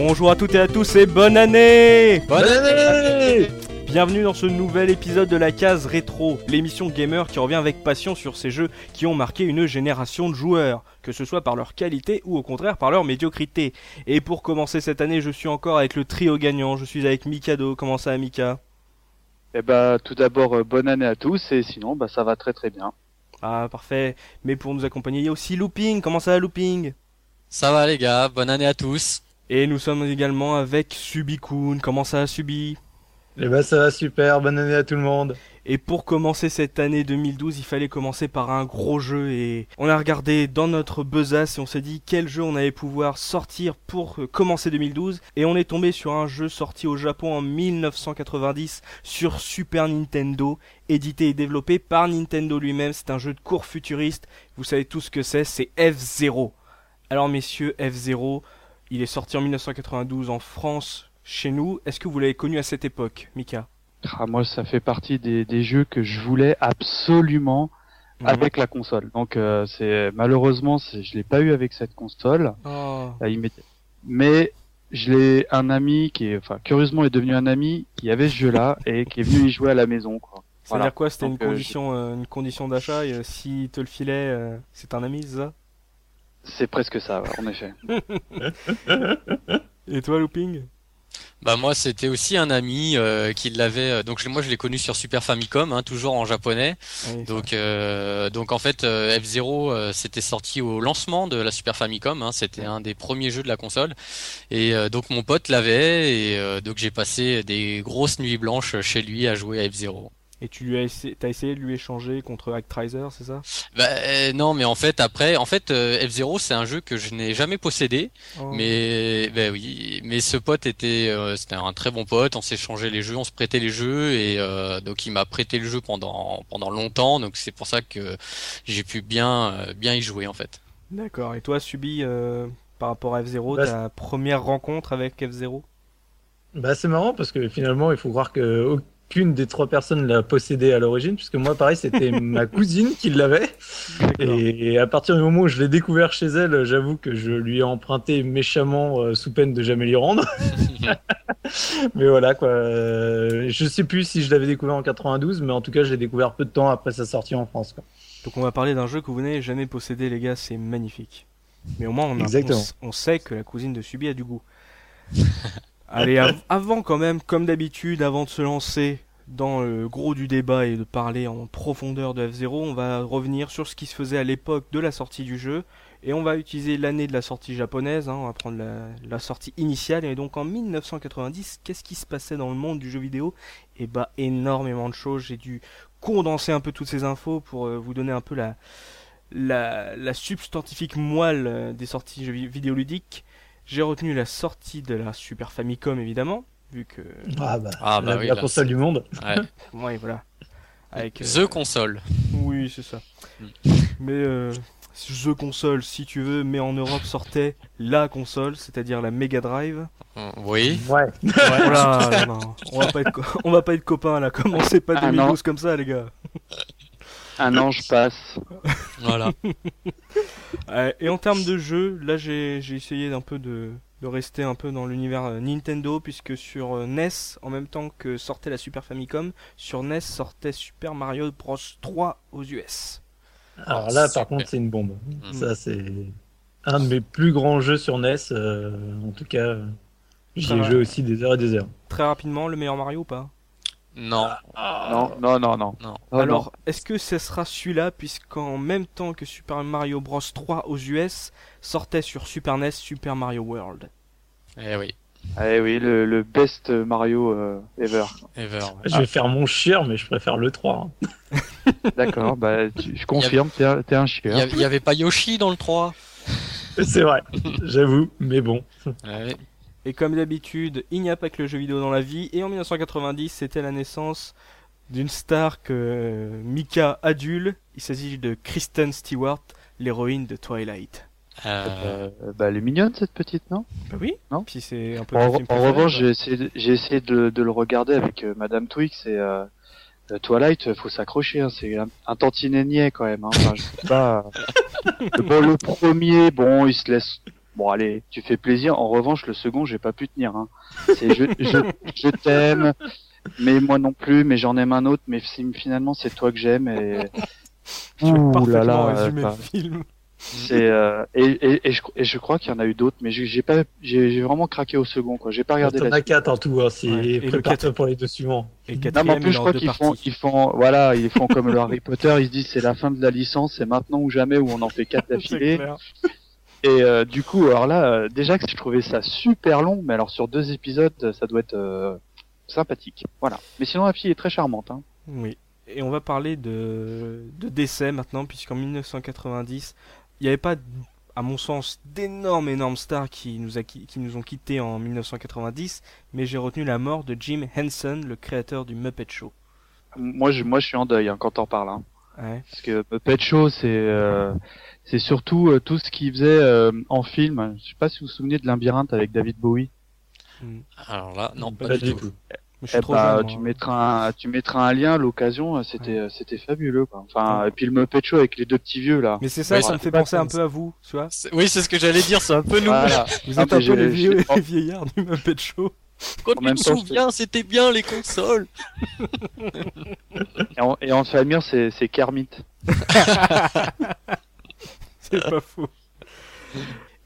Bonjour à toutes et à tous et bonne année Bonne année Bienvenue dans ce nouvel épisode de la case rétro, l'émission gamer qui revient avec passion sur ces jeux qui ont marqué une génération de joueurs, que ce soit par leur qualité ou au contraire par leur médiocrité. Et pour commencer cette année, je suis encore avec le trio gagnant, je suis avec Mikado. Comment ça Mika? Eh bah tout d'abord euh, bonne année à tous et sinon bah ça va très très bien. Ah parfait, mais pour nous accompagner, il y a aussi Looping. Comment ça va Looping? Ça va les gars, bonne année à tous. Et nous sommes également avec Subikun. Comment ça va Subi? Eh ben ça va super, bonne année à tout le monde. Et pour commencer cette année 2012, il fallait commencer par un gros jeu et on a regardé dans notre besace et on s'est dit quel jeu on allait pouvoir sortir pour euh, commencer 2012 et on est tombé sur un jeu sorti au Japon en 1990 sur Super Nintendo, édité et développé par Nintendo lui-même. C'est un jeu de cours futuriste. Vous savez tout ce que c'est, c'est F0. Alors messieurs, F0, il est sorti en 1992 en France, chez nous. Est-ce que vous l'avez connu à cette époque, Mika? Ah, moi ça fait partie des, des jeux que je voulais absolument Mhm. avec la console. Donc euh, c'est malheureusement c'est- je l'ai pas eu avec cette console. Oh. Euh, il Mais je l'ai un ami qui est enfin curieusement est devenu un ami qui avait ce jeu-là et qui est venu y jouer à la maison quoi. Ça veut Voilà. dire quoi? C'était une euh, condition, euh, une condition d'achat. Et, euh, si te le filait, euh, c'est un ami, ça? C'est presque ça ouais, en effet. Et toi, Looping? Bah moi c'était aussi un ami euh, qui l'avait, euh, donc je- moi je l'ai connu sur Super Famicom, hein, toujours en japonais. Oui, ça. Donc euh, donc en fait F0 euh, c'était sorti au lancement de la Super Famicom, hein, c'était un des premiers jeux de la console. Et euh, donc mon pote l'avait et euh, donc j'ai passé des grosses nuits blanches chez lui à jouer à F0. Et tu lui as essayé, de lui échanger contre Actraiser, c'est ça? Bah euh, non mais en fait après en fait euh, F0 c'est un jeu que je n'ai jamais possédé. Oh. Mais ben oui, mais ce pote était euh, c'était un très bon pote, on s'échangeait les jeux, on se prêtait les jeux et euh, donc il m'a prêté le jeu pendant pendant longtemps, donc c'est pour ça que j'ai pu bien euh, bien y jouer en fait. D'accord. Et toi, Subi, euh, par rapport à F0, Bah, ta première rencontre avec F0 Bah c'est marrant parce que finalement il faut croire que aucune des trois personnes l'a possédé à l'origine, puisque moi pareil c'était ma cousine qui l'avait. Et à partir du moment où je l'ai découvert chez elle, j'avoue que je lui ai emprunté méchamment euh, sous peine de jamais lui rendre. mais voilà quoi. Euh, Je sais plus si je l'avais découvert en 92, mais en tout cas je l'ai découvert peu de temps après sa sortie en France. Quoi. Donc on va parler d'un jeu que vous n'avez jamais possédé, les gars. C'est magnifique. Mais au moins, on, a- on Exactement. s- on sait que la cousine de Subi a du goût. Allez, av- avant quand même, comme d'habitude, avant de se lancer dans le gros du débat et de parler en profondeur de F0, on va revenir sur ce qui se faisait à l'époque de la sortie du jeu. Et on va utiliser l'année de la sortie japonaise, hein, on va prendre la, sortie initiale. Et donc en 1990, qu'est-ce qui se passait dans le monde du jeu vidéo? Eh bah énormément de choses. J'ai dû condenser un peu toutes ces infos pour euh, vous donner un peu la, la, la substantifique moelle euh, des sorties vidéoludiques. J'ai retenu la sortie de la Super Famicom évidemment, vu que Ah bah, Ah, bah la, oui, la là, console du monde. Ouais. ouais voilà. Avec, euh, The console. oui, c'est ça. Mm. Mais euh, The console, si tu veux, mais en Europe sortait la console, c'est-à-dire la Mega Drive. Euh, Oui. Ouais. Voilà, non, on va pas être, co- on va pas être copains là. Commencez pas Ah, 2012 comme ça, les gars? Un ange passe. Voilà. Euh, et en termes de jeu, là j'ai j'ai essayé d'un peu de, de rester un peu dans l'univers euh, Nintendo, puisque sur euh, NES, en même temps que sortait la Super Famicom, sur NES sortait Super Mario Bros 3 aux US. Alors là, Super. par contre, c'est une bombe. Mm. Ça, c'est un de mes plus grands jeux sur NES. euh, en tout cas, j'y ai joué aussi des heures et des heures. Très rapidement, le meilleur Mario ou pas? Non. Non non non non. Non. Oh, Alors, est-ce que ce sera celui-là, puisqu'en même temps que Super Mario Bros 3 aux US, sortait sur Super NES Super Mario World Eh oui. Eh oui le, le best Mario euh, ever. Ever. ouais. Je vais faire mon chier, mais je préfère le 3. hein. D'accord bah tu- je confirme t'es un- un Il chien. y, avait- il y avait pas Yoshi dans le 3. C'est vrai, j'avoue, mais bon. Ouais. Et comme d'habitude, il n'y a pas que le jeu vidéo dans la vie. Et en 1990, c'était la naissance d'une star que euh, Mika adule. Il s'agit de Kristen Stewart, l'héroïne de Twilight. Euh, Euh, bah elle est mignonne cette petite non? Bah oui. Non? Puis c'est un peu. En, en revanche, j'ai essayé, de, j'ai essayé de, de le regarder avec euh, Madame Twix et euh, Twilight. Faut s'accrocher, hein, c'est un, un tantinet niais quand même. Hein. Enfin, je sais pas. bon, le premier, bon, il se laisse bon allez, tu fais plaisir. En revanche, le second, j'ai pas pu tenir. Hein. C'est je, je, je t'aime, mais moi non plus, mais j'en aime un autre, mais finalement c'est toi que j'aime et. Tu Ouh là là, résumer le film. C'est euh, et, et, et, je, et je crois qu'il y en a eu d'autres, mais j'ai pas j'ai vraiment craqué au second quoi. J'ai pas regardé. Il y en a quatre en tout, hein, si ouais. et le quatre pour les deux suivants. Et non, mais en plus je crois qu'ils font ils font voilà ils font comme le Harry Potter, ils se disent c'est la fin de la licence, c'est maintenant ou jamais où on en fait quatre d'affilée. Et euh, du coup alors là euh, déjà que je trouvais ça super long, mais alors sur deux épisodes ça doit être euh, sympathique. Voilà. Mais sinon la fille est très charmante. Hein. Oui. Et on va parler de, de décès maintenant, puisqu'en 1990, il n'y avait pas, à mon sens, d'énormes, énormes stars qui nous, a, qui nous ont quittés en 1990, mais j'ai retenu la mort de Jim Henson, le créateur du Muppet Show. Moi, je, moi, je suis en deuil hein, quand on parle. Hein. Ouais. Parce que Muppet Show, c'est euh, c'est surtout euh, tout ce qu'il faisait euh, en film. Je sais pas si vous vous souvenez de Labyrinthe avec David Bowie. Hmm. Alors là, non, pas, du tout. Eh bah, tu mettras un, tu mettras un lien à l'occasion, c'était, c'était fabuleux, quoi. Enfin, et puis le Muppet Show avec les deux petits vieux, là. Mais c'est ça, ça me fait penser un peu à vous, tu vois. Oui, c'est ce que j'allais dire, c'est un peu nous. Vous êtes un peu les, vieux, les vieillards du Muppet Show. Quand tu me souviens, c'était bien les consoles. et, en, et en famille, c'est, c'est Kermit. c'est pas faux.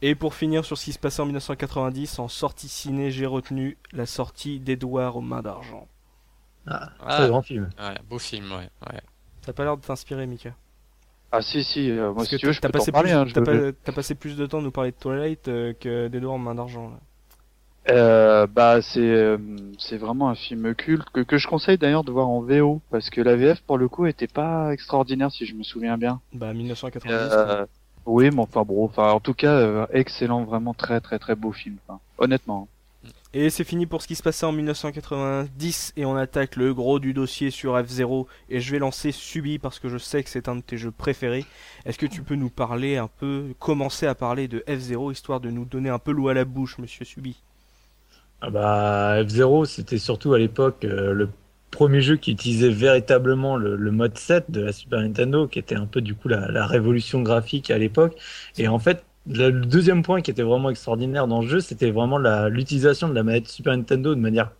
Et pour finir sur ce qui se passait en 1990, en sortie ciné, j'ai retenu la sortie d'Edouard aux mains d'argent. Ah, ah grand film. Ouais, beau film, ouais. ouais. T'as pas l'air de t'inspirer, Mika. Ah si si, euh, moi si tu veux je peux t'en parler. Hein, t'as, passé plus de temps à nous parler de Twilight euh, que d'Edouard aux mains d'argent. Là. Euh, bah c'est euh, c'est vraiment un film culte que, que je conseille d'ailleurs de voir en VO parce que la VF pour le coup était pas extraordinaire si je me souviens bien. Bah 1990. Oui, mais enfin bon, enfin en tout cas, euh, excellent, vraiment très très très beau film, honnêtement. Et c'est fini pour ce qui se passait en 1990 et on attaque le gros du dossier sur F0 et je vais lancer Subi parce que je sais que c'est un de tes jeux préférés. Est-ce que tu peux nous parler un peu, commencer à parler de F0 histoire de nous donner un peu l'eau à la bouche, monsieur Subi? Ah bah F0 c'était surtout à l'époque euh, le premier jeu qui utilisait véritablement le, mode 7 de la Super Nintendo, qui était un peu du coup la, révolution graphique à l'époque. Et en fait, le deuxième point qui était vraiment extraordinaire dans le jeu, c'était vraiment l'utilisation de la manette Super Nintendo de manière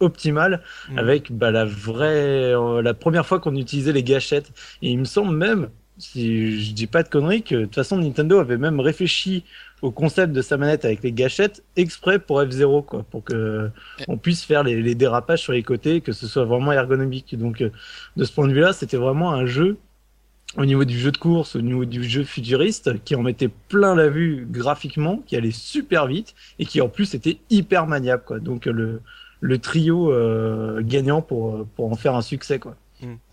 optimale mmh. avec bah, la vraie euh, la première fois qu'on utilisait les gâchettes et il me semble même si je dis pas de conneries que de toute façon Nintendo avait même réfléchi au concept de sa manette avec les gâchettes exprès pour F0 quoi pour que on puisse faire les, les, dérapages sur les côtés que ce soit vraiment ergonomique. Donc euh, de ce point de vue là c'était vraiment un jeu au niveau du jeu de course au niveau du jeu futuriste qui en mettait plein la vue graphiquement qui allait super vite et qui en plus était hyper maniable quoi. Donc le le trio euh, gagnant pour pour en faire un succès quoi.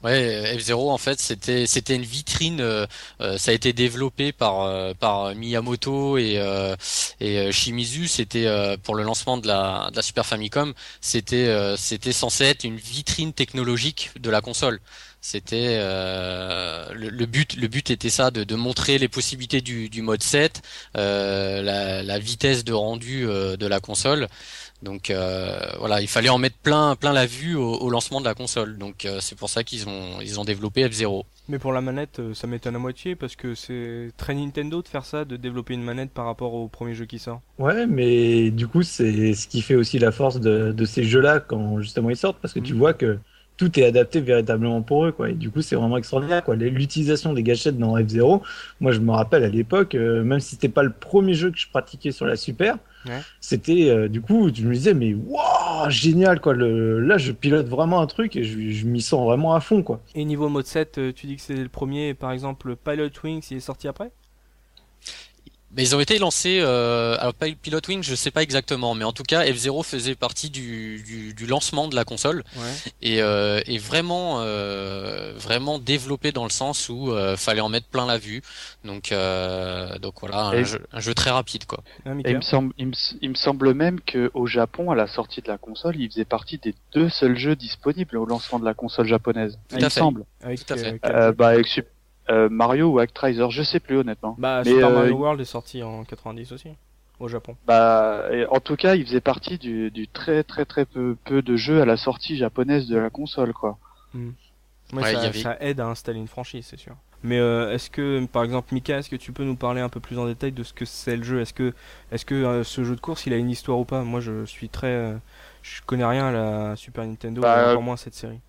Ouais, F0 en fait c'était c'était une vitrine. Euh, euh, ça a été développé par euh, par Miyamoto et et Shimizu. C'était pour le lancement de la de la Super Famicom. C'était c'était censé être une vitrine technologique de la console. C'était le, but le but était ça de, de montrer les possibilités du, du mode 7, la, la vitesse de rendu de la console. Donc euh, voilà, il fallait en mettre plein, plein la vue au, lancement de la console. Donc euh, c'est pour ça qu'ils ont, ils ont développé F0. Mais pour la manette, euh, ça m'étonne à moitié parce que c'est très Nintendo de faire ça, de développer une manette par rapport au premier jeu qui sort. Ouais, mais du coup c'est ce qui fait aussi la force de, de ces jeux-là quand justement ils sortent parce que tu mhm. vois que tout est adapté véritablement pour eux quoi et du coup c'est vraiment extraordinaire quoi l'utilisation des gâchettes dans F0 moi je me rappelle à l'époque même si c'était pas le premier jeu que je pratiquais sur la Super c'était euh, du coup, je me disais mais waouh, génial quoi. Le, là, je pilote vraiment un truc et je, je m'y sens vraiment à fond quoi. Et niveau mode 7, euh, tu dis que c'est le premier, par exemple, Pilot Wings, il est sorti après? Mais ils ont été lancés. Euh, alors Pilot Wing, je sais pas exactement, mais en tout cas F0 faisait partie du, du, du lancement de la console ouais. et, euh, et vraiment euh, vraiment développé dans le sens où euh, fallait en mettre plein la vue. Donc euh, donc voilà, un, jeu, un, jeu, très rapide quoi. Et il me semble il me, il me semble même que au Japon à la sortie de la console, il faisait partie des deux seuls jeux disponibles au lancement de la console japonaise. il me semble. Avec, tout à fait. Euh, bah avec euh, Mario ou Actraiser, je sais plus honnêtement. Bah Super Mario euh, World est sorti en 90 aussi au Japon. Bah en tout cas, il faisait partie du, du très très très peu, peu de jeux à la sortie japonaise de la console quoi. Hmm. Ouais, ça, ça, aide à installer une franchise, c'est sûr. Mais est-ce que, par exemple, Mika, est-ce que tu peux nous parler un peu plus en détail de ce que c'est le jeu? Est-ce que, est-ce que ce jeu de course, il a une histoire ou pas? Moi, je suis très, je connais rien à la Super Nintendo, bah, encore moins cette série.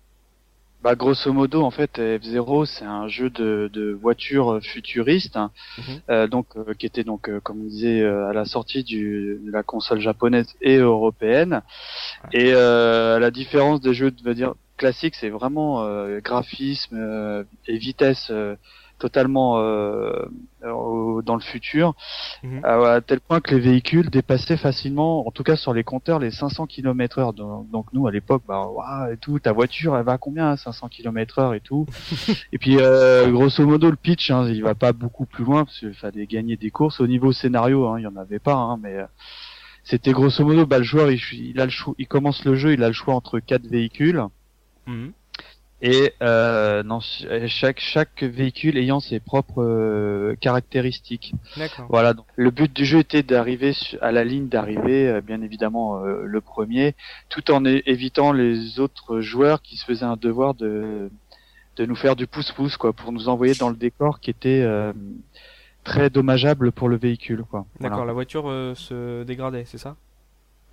Bah, grosso modo, en fait, F-Zero, c'est un jeu de, de voiture futuriste, hein. mhm. euh, donc euh, qui était donc, euh, comme on disait, à la sortie du, de la console japonaise et européenne. Et la différence des jeux, de dire classiques, c'est vraiment graphisme et vitesse totalement euh, dans le futur, mhm. à, tel point que les véhicules dépassaient facilement, en tout cas sur les compteurs, les 500 km heure. Donc, nous à l'époque, bah et tout, ta voiture, elle va à combien 500 km heure et tout. et puis euh, grosso modo le pitch, hein, il va pas beaucoup plus loin parce qu'il fallait gagner des courses. Au niveau scénario, hein, il y en avait pas, hein, mais euh, c'était grosso modo, bah le joueur il, a le choix, il commence le jeu, il a le choix entre quatre véhicules. Mhm et euh, non, chaque chaque véhicule ayant ses propres euh, caractéristiques. Voilà. Donc, le but du jeu était d'arriver à la ligne d'arrivée, euh, bien évidemment euh, le premier, tout en évitant les autres joueurs qui se faisaient un devoir de de nous faire du pouce-pouce quoi, pour nous envoyer dans le décor qui était euh, très dommageable pour le véhicule quoi. D'accord. La voiture se dégradait, c'est ça?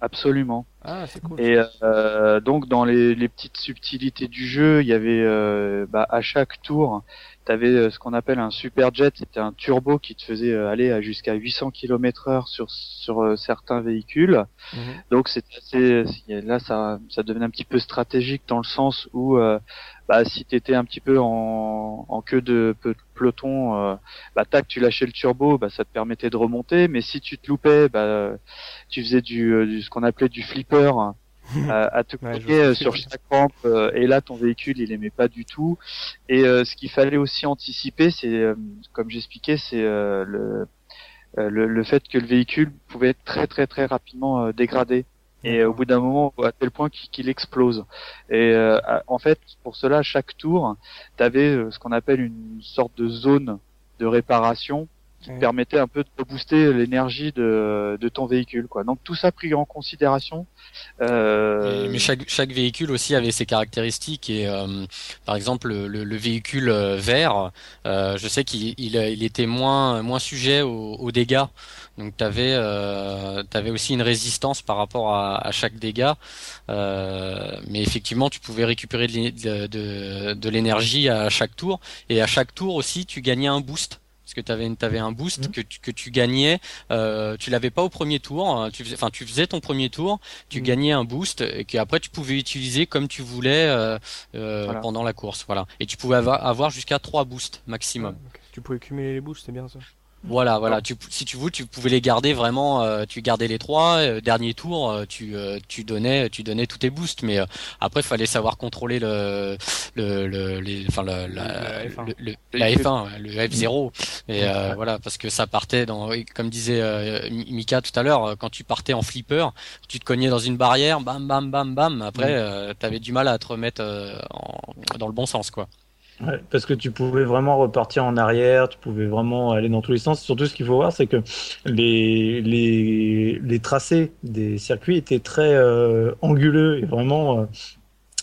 Absolument. Ah, c'est cool. Et euh, donc dans les, les, petites subtilités du jeu, il y avait euh, bah, à chaque tour, tu avais euh, ce qu'on appelle un super jet, c'était un turbo qui te faisait euh, aller à jusqu'à 800 km/h sur sur euh, certains véhicules. Mhm. Donc assez là ça ça devenait un petit peu stratégique dans le sens où bah, si tu étais un petit peu en, en queue de peloton, euh, bah, tac, tu lâchais le turbo, bah, ça te permettait de remonter. Mais si tu te loupais, bah, tu faisais du, euh, du ce qu'on appelait du flipper. Euh, à te ouais, sur chaque rampe et là ton véhicule il aimait pas du tout et ce qu'il fallait aussi anticiper c'est comme j'expliquais c'est le, le, le fait que le véhicule pouvait être très très très rapidement dégradé et au bout d'un moment à tel point qu'il explose. Et euh, en fait, pour cela, chaque tour, tu avais euh, ce qu'on appelle une sorte de zone de réparation qui permettait un peu de booster l'énergie de, de ton véhicule. Quoi. Donc tout ça pris en considération. Euh... Mais chaque, chaque véhicule aussi avait ses caractéristiques et euh, par exemple le, le, véhicule vert, je sais qu'il il, il, était moins moins sujet aux, aux dégâts. Donc tu avais, euh, avais aussi une résistance par rapport à, à chaque dégât. Euh, mais effectivement, tu pouvais récupérer de, de, de l'énergie à chaque tour. Et à chaque tour aussi, tu gagnais un boost parce que tu avais, avais un boost mmh. que, tu, que tu gagnais. Euh, tu l'avais pas au premier tour. Hein. Tu faisais, enfin, tu faisais ton premier tour, tu mmh. gagnais un boost et qu'après tu pouvais utiliser comme tu voulais euh, euh, pendant la course. Voilà. Et tu pouvais avoir, avoir jusqu'à trois boosts maximum. Tu pouvais cumuler les boosts, c'est bien ça? Voilà, voilà. Tu, si tu veux, tu pouvais les garder vraiment. Euh, tu gardais les trois. Euh, dernier tour, euh, tu, tu donnais, tu donnais tous tes boosts. Mais après, il fallait savoir contrôler le, le, le les, enfin la, la, F1. Le, la F1, le F0. Et voilà, parce que ça partait dans, comme disait Mika tout à l'heure, quand tu partais en flipper, tu te cognais dans une barrière, bam, bam, bam, bam. Après, mm. tu avais du mal à te remettre en, dans le bon sens, quoi parce que tu pouvais vraiment repartir en arrière, tu pouvais vraiment aller dans tous les sens. Surtout, ce qu'il faut voir, c'est que les, les, les tracés des circuits étaient très euh, anguleux et vraiment euh,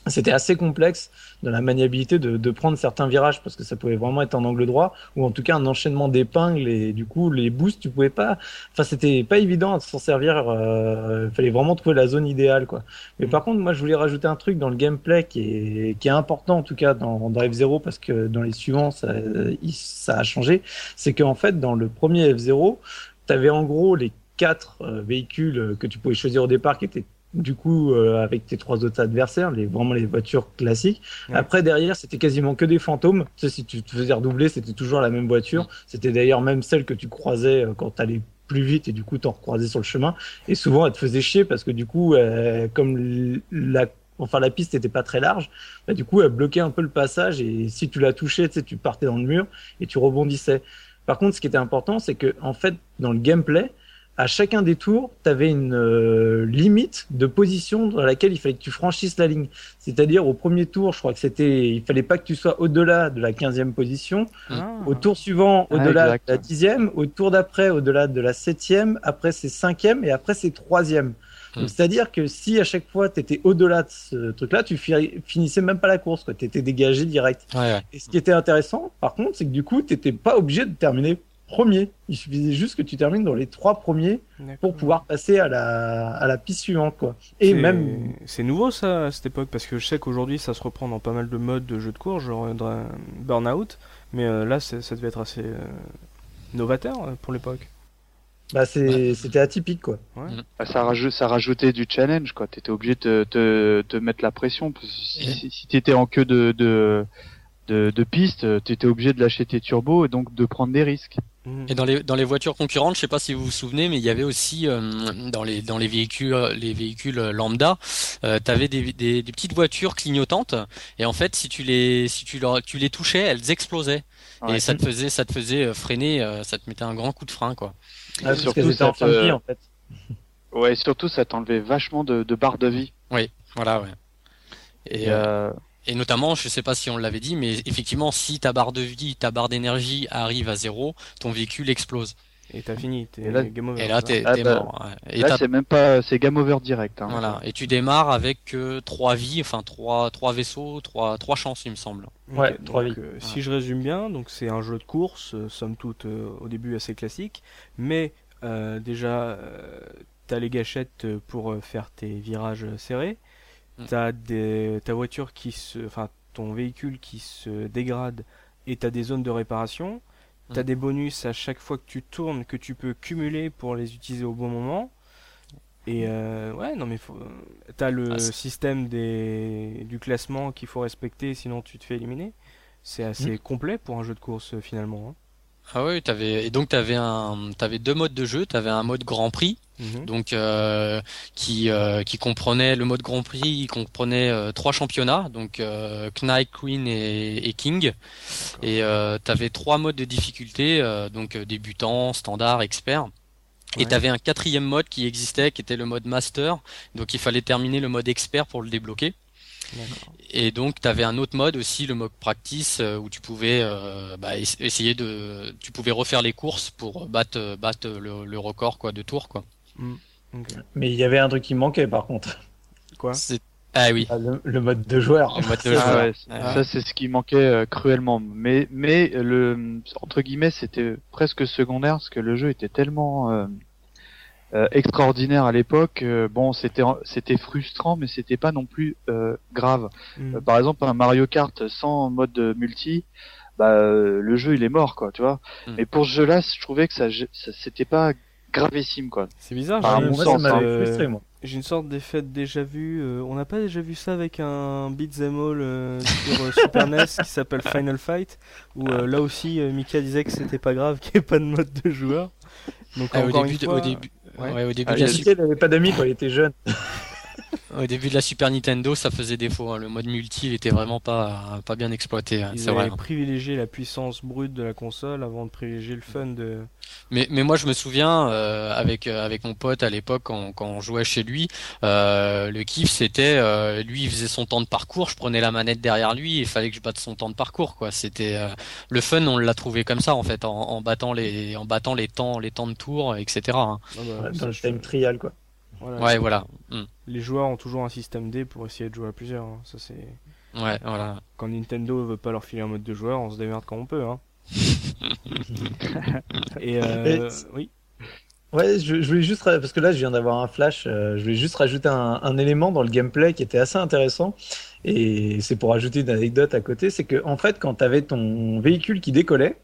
c'était assez complexe dans la maniabilité de, de, prendre certains virages parce que ça pouvait vraiment être en angle droit ou en tout cas un enchaînement d'épingles et du coup les boosts tu pouvais pas enfin c'était pas évident de s'en servir il euh, fallait vraiment trouver la zone idéale quoi mais mm. par contre moi je voulais rajouter un truc dans le gameplay qui est qui est important en tout cas dans, Drive Zero parce que dans les suivants ça, ça a changé c'est qu'en fait dans le premier F0 tu avais en gros les quatre euh, véhicules que tu pouvais choisir au départ qui étaient du coup euh, avec tes trois autres adversaires, les vraiment les voitures classiques. Après derrière, c'était quasiment que des fantômes. Tu sais, si tu te faisais redoubler, c'était toujours la même voiture. C'était d'ailleurs même celle que tu croisais euh, quand tu allais plus vite et du coup t'en recroisais sur le chemin. Et souvent, elle te faisait chier parce que du coup, euh, comme la enfin la piste n'était pas très large, bah, du coup elle bloquait un peu le passage et si tu la touchais, tu sais, tu partais dans le mur et tu rebondissais. Par contre, ce qui était important, c'est que en fait, dans le gameplay, à chacun des tours, tu avais une euh, limite de position dans laquelle il fallait que tu franchisses la ligne. C'est-à-dire au premier tour, je crois que c'était, il fallait pas que tu sois au-delà de la 15e position. Ah. Au tour suivant, ah, au-delà de la 10e. Au tour d'après, au-delà de la 7e. Après, c'est 5e et après, c'est 3e. Hmm. C'est-à-dire que si à chaque fois tu étais au-delà de ce truc-là, tu finissais même pas la course, tu étais dégagé direct. Et ce qui était intéressant, par contre, c'est que du coup, tu n'étais pas obligé de terminer premier. Il suffisait juste que tu termines dans les trois premiers pour pouvoir passer à la, à la piste suivante. Quoi. Et même. C'est nouveau ça à cette époque, parce que je sais qu'aujourd'hui ça se reprend dans pas mal de modes de jeux de course, genre Burnout, mais euh, là ça devait être assez euh, novateur euh, pour l'époque. Bah c'était atypique quoi. Bah, ça, rajoute, ça rajoutait du challenge quoi. T'étais obligé de te, mettre la pression. Si, si t'étais en queue de, de, de, de piste, t'étais obligé de lâcher tes turbos et donc de prendre des risques. Mm. Et dans les dans les voitures concurrentes, je sais pas si vous vous souvenez, mais il y avait aussi euh, dans les dans les véhicules les véhicules lambda, euh, tu avais des, des, des, petites voitures clignotantes et en fait si tu les si tu leur, tu les touchais, elles explosaient et ça te faisait ça te faisait euh, freiner, euh, ça te mettait un grand coup de frein quoi. Ah, surtout ça te... en fait. Ouais, surtout ça t'enlevait vachement de, de barres de vie. Oui, voilà ouais. Et, euh... Et notamment, je sais pas si on l'avait dit, mais effectivement, si ta barre de vie, ta barre d'énergie arrive à zéro, ton véhicule explose. Et t'as fini, t'es game over. Et là, t'es ah, bah, mort. Et là, c'est même pas, c'est game over direct. Hein. Voilà. Et tu démarres avec euh, trois vies, enfin trois, trois vaisseaux, trois, trois chances, il me semble. Ouais, trois vies. Euh, si je résume bien, donc c'est un jeu de course, euh, somme toute au début assez classique, mais déjà, t'as les gâchettes pour faire tes virages serrés. Mm. T'as des, ta voiture qui se, enfin ton véhicule qui se dégrade et t'as des zones de réparation. T'as mm. des bonus à chaque fois que tu tournes que tu peux cumuler pour les utiliser au bon moment. Et euh, ouais, non mais faut... t'as le ah, système des... du classement qu'il faut respecter, sinon tu te fais éliminer. C'est assez mm. complet pour un jeu de course finalement. Hein. Ah oui, avais et donc t'avais un, t'avais deux modes de jeu. T'avais un mode Grand Prix, mhm. donc euh, qui euh, qui comprenait le mode Grand Prix, il comprenait euh, trois championnats, donc Knight, Queen et, King. Et t'avais trois modes de difficulté, donc débutant, standard, expert. Et t'avais un quatrième mode qui existait, qui était le mode Master. Donc il fallait terminer le mode expert pour le débloquer. Et donc, tu avais un autre mode aussi, le mode practice, euh, où tu pouvais euh, bah, essayer de, tu pouvais refaire les courses pour battre, battre le, record quoi de tour quoi. Mm. Mais il y avait un truc qui manquait par contre. Quoi? Ah oui. Ah, le, mode de joueur. Le mode de joueur. Ah ça c'est ce qui manquait euh, cruellement. Mais mais le entre guillemets c'était presque secondaire parce que le jeu était tellement euh, extraordinaire à l'époque. Euh, bon, c'était c'était frustrant, mais c'était pas non plus euh, grave. Mm. par exemple, un Mario Kart sans mode multi, bah le jeu il est mort, quoi, tu vois. Mm. Mais pour ce jeu-là, je trouvais que ça, c'était pas gravissime, quoi. C'est bizarre. Enfin, mon sens, hein. J'ai une sorte d'effet déjà vu. on n'a pas déjà vu ça avec un beat'em all sur Super NES qui s'appelle Final Fight, où là aussi Mika disait que c'était pas grave qu'il n'y ait pas de mode de joueur. Donc ah, au, début, au début, Ouais. au début, ah, il n'avait pas d'amis quand il était jeune. Au début de la Super Nintendo, ça faisait défaut. Hein. Le mode multi, il était vraiment pas pas bien exploité. Hein. Ils avaient hein. privilégié la puissance brute de la console avant de privilégier le fun de. Mais mais moi, je me souviens euh, avec euh, avec mon pote à l'époque quand, quand on jouait chez lui, euh, le kiff c'était euh, lui il faisait son temps de parcours, je prenais la manette derrière lui, il fallait que je batte son temps de parcours quoi. C'était euh, le fun, on l'a trouvé comme ça en fait, en, en, battant les en battant les temps les temps de tour, etc. Hein. Ah bah, dans le time trial quoi. Ouais, voilà. Hmm les joueurs ont toujours un système D pour essayer de jouer à plusieurs. Hein. Ça c'est. Ouais, voilà. Quand Nintendo veut pas leur filer un mode de joueur, on se démerde quand on peut. Hein. Et, euh, oui. Ouais, je, voulais juste parce que là je viens d'avoir un flash. Euh, je voulais juste rajouter un, élément dans le gameplay qui était assez intéressant. Et c'est pour ajouter une anecdote à côté, c'est que en fait quand tu avais ton véhicule qui décollait,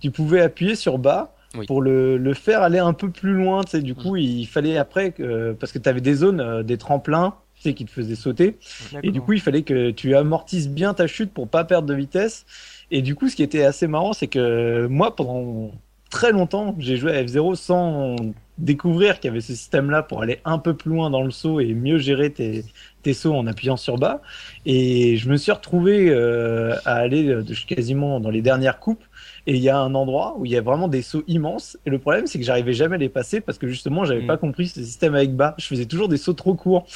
tu pouvais appuyer sur bas pour le, le, faire aller un peu plus loin. Tu sais, du coup, il fallait après, que, parce que tu avais des zones, euh, des tremplins, tu sais, qui te faisaient sauter. Et du coup, il fallait que tu amortisses bien ta chute pour pas perdre de vitesse. Et du coup, ce qui était assez marrant, c'est que moi, pendant très longtemps, j'ai joué à F0 sans découvrir qu'il y avait ce système-là pour aller un peu plus loin dans le saut et mieux gérer tes, tes sauts en appuyant sur bas. Et je me suis retrouvé euh, à aller euh, quasiment dans les dernières coupes et il y a un endroit où il y a vraiment des sauts immenses. Et le problème, c'est que j'arrivais jamais à les passer parce que justement, j'avais mm. pas compris ce système avec bas. Je faisais toujours des sauts trop courts.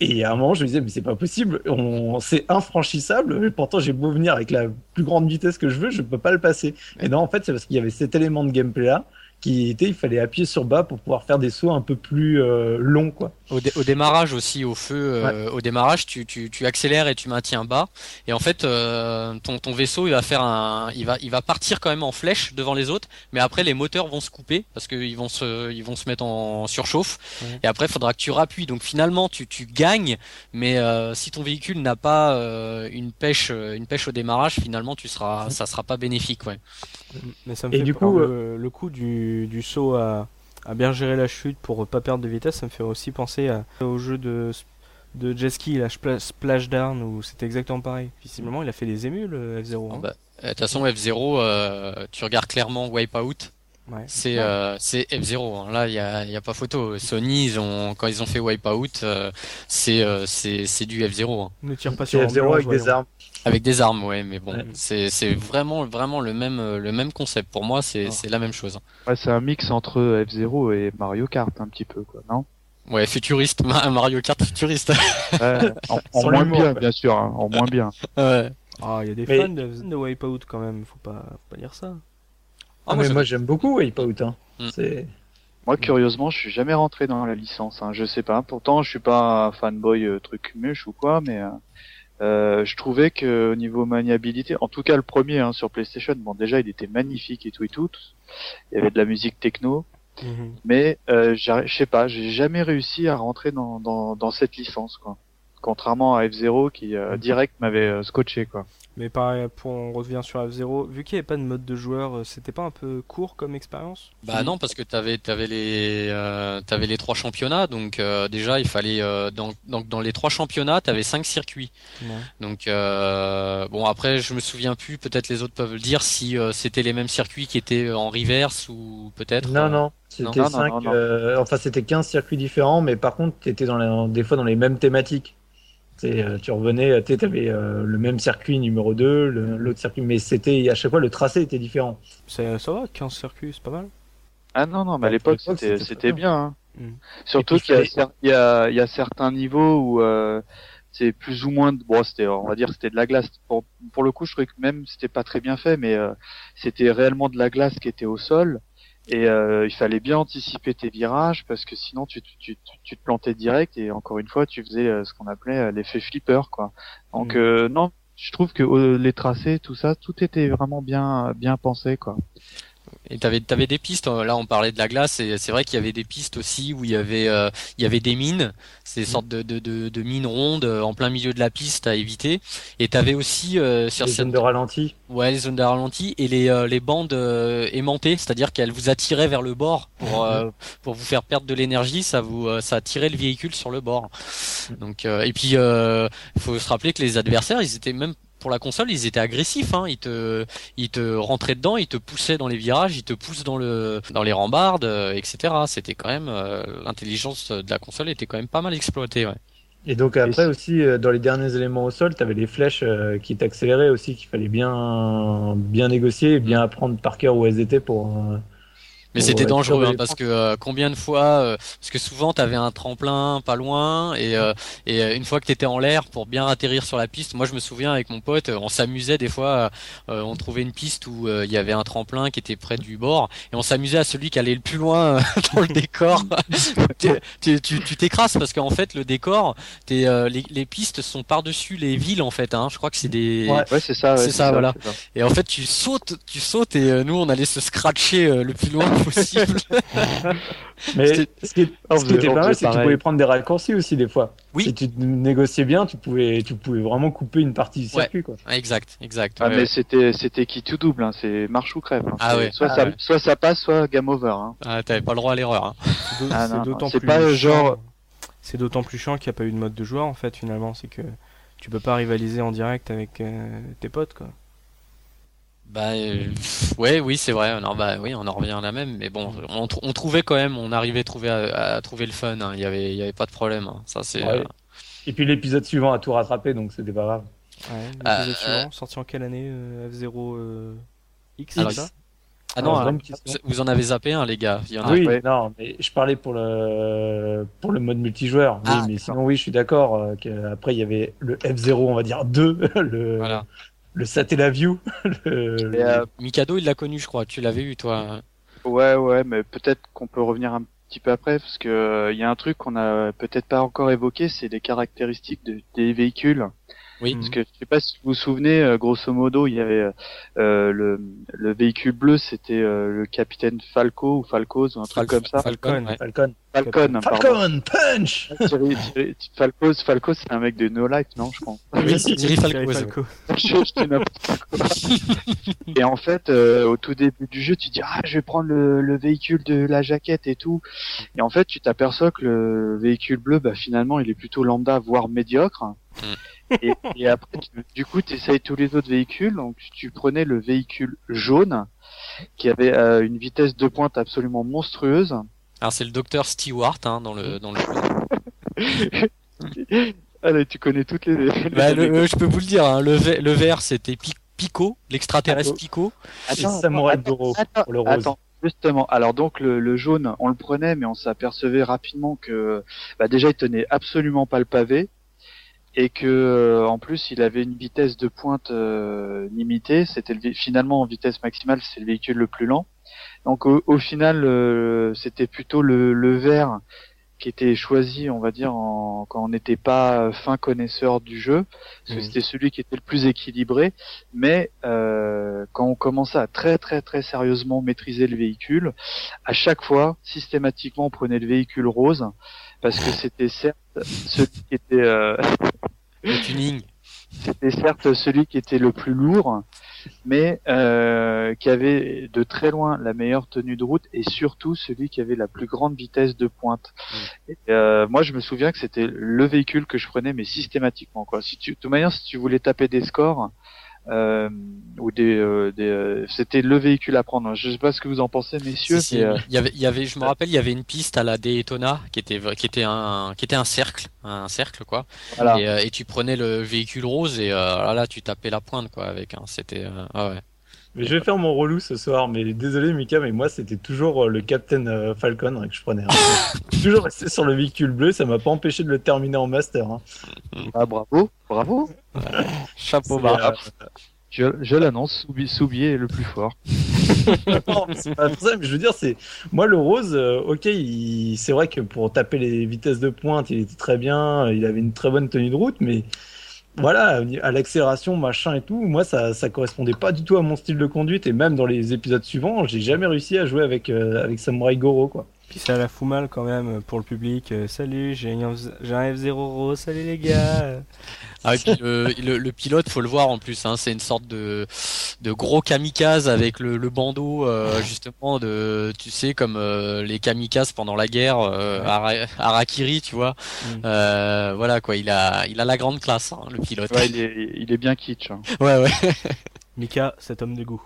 Et à un moment, je me disais, mais c'est pas possible, on... c'est infranchissable, pourtant j'ai beau venir avec la plus grande vitesse que je veux, je peux pas le passer. Et non, en fait, c'est parce qu'il y avait cet élément de gameplay là qui était, il fallait appuyer sur bas pour pouvoir faire des sauts un peu plus euh, longs, quoi. Au, démarrage aussi, au feu, euh, au démarrage, tu, tu, tu, accélères et tu maintiens bas, et en fait, euh, ton, ton vaisseau, il va faire un, il va, il va partir quand même en flèche devant les autres, mais après les moteurs vont se couper parce qu'ils vont se, ils vont se mettre en surchauffe, et après, il faudra que tu rappuies. Donc finalement, tu, tu gagnes, mais si ton véhicule n'a pas une pêche, une pêche au démarrage, finalement, tu seras, ça sera pas bénéfique, ouais. Mais ça me et fait du coup, le, le coup du du, saut à, bien gérer la chute pour pas perdre de vitesse, ça me fait aussi penser au jeu de, de jet ski, la Splashdown, où c'était exactement pareil. Visiblement, il a fait des émules, F0. Hein. Bah, de toute façon, F0, euh, tu regardes clairement Wipeout. Ouais. C'est euh, c'est F0. Hein. Là, il y a, y a pas photo. Sony, ils ont quand ils ont fait Wipeout, euh, c'est c'est c'est du F0. Hein. Ne tire pas sur F0 avec des armes. Avec des armes, ouais, mais bon, c'est c'est vraiment vraiment le même le même concept. Pour moi, c'est ah. c'est la même chose. Ouais, c'est un mix entre F0 et Mario Kart un petit peu, quoi, non? Ouais, futuriste, Mario Kart futuriste. Ouais, en, moins bien, bien sûr, hein, en moins bien. Ouais. Ah, il y a des fans de, de Wipeout quand même, faut pas, faut pas dire ça. Ah, mais moi j'aime beaucoup Wipeout. Hein. Mm. C'est. Moi, curieusement, je suis jamais rentré dans la licence. Hein. Je sais pas. Pourtant, je suis pas fanboy euh, truc muche ou quoi, mais euh, euh, je trouvais que au niveau maniabilité, en tout cas le premier hein, sur PlayStation, bon déjà il était magnifique et tout et tout. Il y avait de la musique techno, mhm. mais euh, je sais pas, j'ai jamais réussi à rentrer dans, dans, dans cette licence quoi. Contrairement à F0 qui euh, mhm. direct m'avait euh, scotché quoi. Mais pareil, pour, on revient sur F0, vu qu'il n'y avait pas de mode de joueur, euh, c'était pas un peu court comme expérience? Bah non, parce que t'avais avais les euh, avais les trois championnats, donc euh, déjà il fallait euh, dans, donc dans les trois championnats t'avais cinq circuits. Donc euh, bon après je me souviens plus, peut-être les autres peuvent le dire si c'était les mêmes circuits qui étaient en reverse ou peut-être. Non non, c'était cinq, enfin c'était 15 circuits différents, mais par contre t'étais dans les, des fois dans les mêmes thématiques. Euh, tu revenais, tu avais euh, le même circuit numéro 2, l'autre circuit, mais c'était à chaque fois le tracé était différent. Ça va, 15 circuits, c'est pas mal. Ah non, non, mais à l'époque c'était bien. Hein. Mm. Surtout qu'il y, y, a certains niveaux où euh, c'est plus ou moins, bon, c'était, on va dire, c'était de la glace. Pour, pour, le coup, je trouvais que même c'était pas très bien fait, mais c'était réellement de la glace qui était au sol et euh, il fallait bien anticiper tes virages parce que sinon tu, tu, tu, te plantais direct et encore une fois tu faisais euh, ce qu'on appelait euh, l'effet flipper quoi. Donc mm. non, je trouve que les tracés, tout ça, tout était vraiment bien bien pensé quoi. Et t'avais avais des pistes. Euh, là, on parlait de la glace, et c'est vrai qu'il y avait des pistes aussi où il y avait euh, il y avait des mines, ces sortes de, de, de, de, mines rondes euh, en plein milieu de la piste à éviter. Et t'avais aussi euh, sur les zones de ralenti. Ouais, les zones de ralenti et les les bandes aimantées, c'est-à-dire qu'elles vous attiraient vers le bord pour mhm. pour vous faire perdre de l'énergie. Ça vous ça attirait le véhicule sur le bord. Mhm. Donc et puis il faut se rappeler que les adversaires, ils étaient même pour la console, ils étaient agressifs. Hein. Ils te, ils te rentraient dedans, ils te poussaient dans les virages, ils te poussent dans le, dans les rambardes, euh, etc. C'était quand même euh, l'intelligence de la console était quand même pas mal exploitée. Ouais. Et donc après aussi, euh, dans les derniers éléments au sol, tu avais les flèches qui t'accéléraient aussi, qu'il fallait bien, bien négocier et bien apprendre par cœur où elles étaient pour mais c'était dangereux hein, parce que euh, combien de fois, euh, parce que souvent t'avais un tremplin pas loin et, euh, et une fois que t'étais en l'air pour bien atterrir sur la piste, moi je me souviens avec mon pote, on s'amusait des fois, on trouvait une piste où il y avait un tremplin qui était près du bord et on s'amusait à celui qui allait le plus loin dans le décor. tu t'écrases parce qu'en fait le décor, es, les, les, pistes sont par dessus les villes en fait. Hein. Je crois que c'est des. Ouais, c'est ça. c'est ça, voilà. Et en fait tu sautes, tu sautes et nous on allait se scratcher le plus loin possible. Mais ce qui, était pas mal, c'est que tu pouvais prendre des raccourcis aussi des fois. Oui. Si tu négociais bien, tu pouvais, tu pouvais vraiment couper une partie du circuit. Quoi. Exact, exact. Ah, mais c'était, c'était qui tout double, hein. c'est marche ou crève. Hein. Ah, ouais. Soit, ah ça, soit ça passe, soit game over. Hein. Ah, t'avais pas le droit à l'erreur. Hein. C'est d'autant plus pas genre. C'est d'autant plus chiant qu'il n'y a pas eu de mode de joueur en fait finalement, c'est que tu peux pas rivaliser en direct avec euh, tes potes quoi. Bah euh, ouais, oui, c'est vrai. Alors, bah oui, on en revient à la même, mais bon, on, on trouvait quand même, on arrivait à trouver à, trouver le fun. Hein. Il y avait, il y avait pas de problème. Hein. Ça c'est. Euh, Et puis l'épisode suivant a tout rattrapé, donc c'était pas grave. Ouais, l'épisode euh, suivant, sorti en quelle année F0 X, ça ah non, ah, vous en avez zappé un, les gars. Il y en a oui, non, mais je parlais pour le pour le mode multijoueur. oui, ah, mais sinon, oui, je suis d'accord. Après, il y avait le F0, on va dire 2, le le Satellaview. Le... Euh, Mikado, il l'a connu, je crois. Tu l'avais eu, toi. Ouais, ouais, mais peut-être qu'on peut revenir un petit peu après, parce que il y a un truc qu'on a peut-être pas encore évoqué, c'est les caractéristiques des véhicules. Oui. Parce que je sais pas si vous vous souvenez, euh, grosso modo, il y avait euh, le, le véhicule bleu, c'était euh, le capitaine Falco ou Falcos ou un truc comme ça. Falcon, Falcon. Falcon, Falcon, punch. Thierry, Thierry, Falcos, Falcos, c'est un mec de No Life, non, je crois. Oui, c'est Thierry Falco. Falco. Et en fait, euh, au tout début du jeu, tu dis ah, je vais prendre le, le véhicule de la jaquette et tout. Et en fait, tu t'aperçois que le véhicule bleu, bah finalement, il est plutôt lambda, voire médiocre. Et, et après, tu- du coup, tu essayes tous les autres véhicules. Donc, tu prenais le véhicule jaune, qui avait euh, une vitesse de pointe absolument monstrueuse. Alors c'est le docteur Stewart hein, dans le dans le jeu. Allez, tu connais toutes les. les Bah, le- euh, je peux vous le dire, hein, le, ve- le vert c'était Pi- Pico, l'extraterrestre Attends. Pico. Et Samurai attends, attends, pour le rose. attends, justement. Alors donc le, le jaune, on le prenait, mais on s'apercevait rapidement que bah, déjà il tenait absolument pas le pavé et que euh, en plus il avait une vitesse de pointe euh, limitée. C'était finalement en vitesse maximale, c'est le véhicule le plus lent. Donc au, au final, euh, c'était plutôt le, le vert qui était choisi, on va dire, en, quand on n'était pas fin connaisseur du jeu, parce que Mhm. c'était celui qui était le plus équilibré. Mais euh, quand on commençait à très très très sérieusement maîtriser le véhicule, à chaque fois, systématiquement, on prenait le véhicule rose parce que c'était certes celui qui était euh, Le tuning. c'était certes celui qui était le plus lourd, mais euh, qui avait de très loin la meilleure tenue de route et surtout celui qui avait la plus grande vitesse de pointe. Et, euh, moi, je me souviens que c'était le véhicule que je prenais, mais systématiquement. Quoi. Si tu, de toute manière, si tu voulais taper des scores euh, ou des, euh, des euh, c'était le véhicule à prendre. Je sais pas ce que vous en pensez, messieurs. Si, mais, euh, Il y avait, il y avait, je me rappelle, il y avait une piste à la Daytona qui était, qui était un, qui était un cercle, un cercle quoi. voilà. Et, euh, et tu prenais le véhicule rose et euh, là, là, tu tapais la pointe quoi avec. Hein. C'était, euh, ah ouais. Mais je vais faire mon relou ce soir, mais désolé Mika, mais moi c'était toujours euh, le Captain euh, Falcon hein, que je prenais. hein. Toujours resté sur le véhicule bleu, ça m'a pas empêché de le terminer en master. hein. Ah, bravo, bravo. Chapeau C'est, bas. euh, je je l'annonce, Soubi, Soubi est le plus fort. Non, mais c'est pas pour ça, mais je veux dire, c'est moi le rose, euh, ok, il... c'est vrai que pour taper les vitesses de pointe, il était très bien, il avait une très bonne tenue de route, mais voilà, à l'accélération, machin et tout, moi ça ça correspondait pas du tout à mon style de conduite et même dans les épisodes suivants, j'ai jamais réussi à jouer avec euh, avec Samurai Goro quoi. Puis ça la fout mal quand même pour le public. Euh, salut, j'ai un, j'ai un F0 rose, salut les gars. Ah, et puis le, le, le pilote, faut le voir en plus. Hein, c'est une sorte de, de gros kamikaze avec le, le bandeau euh, justement de, tu sais, comme euh, les kamikazes pendant la guerre, euh, Ouais. Harakiri, tu vois. Mm. Euh, voilà quoi, il a, il a la grande classe, hein, le pilote. Ouais, il est, il est bien kitsch. hein. ouais. ouais. Mika, cet homme de goût.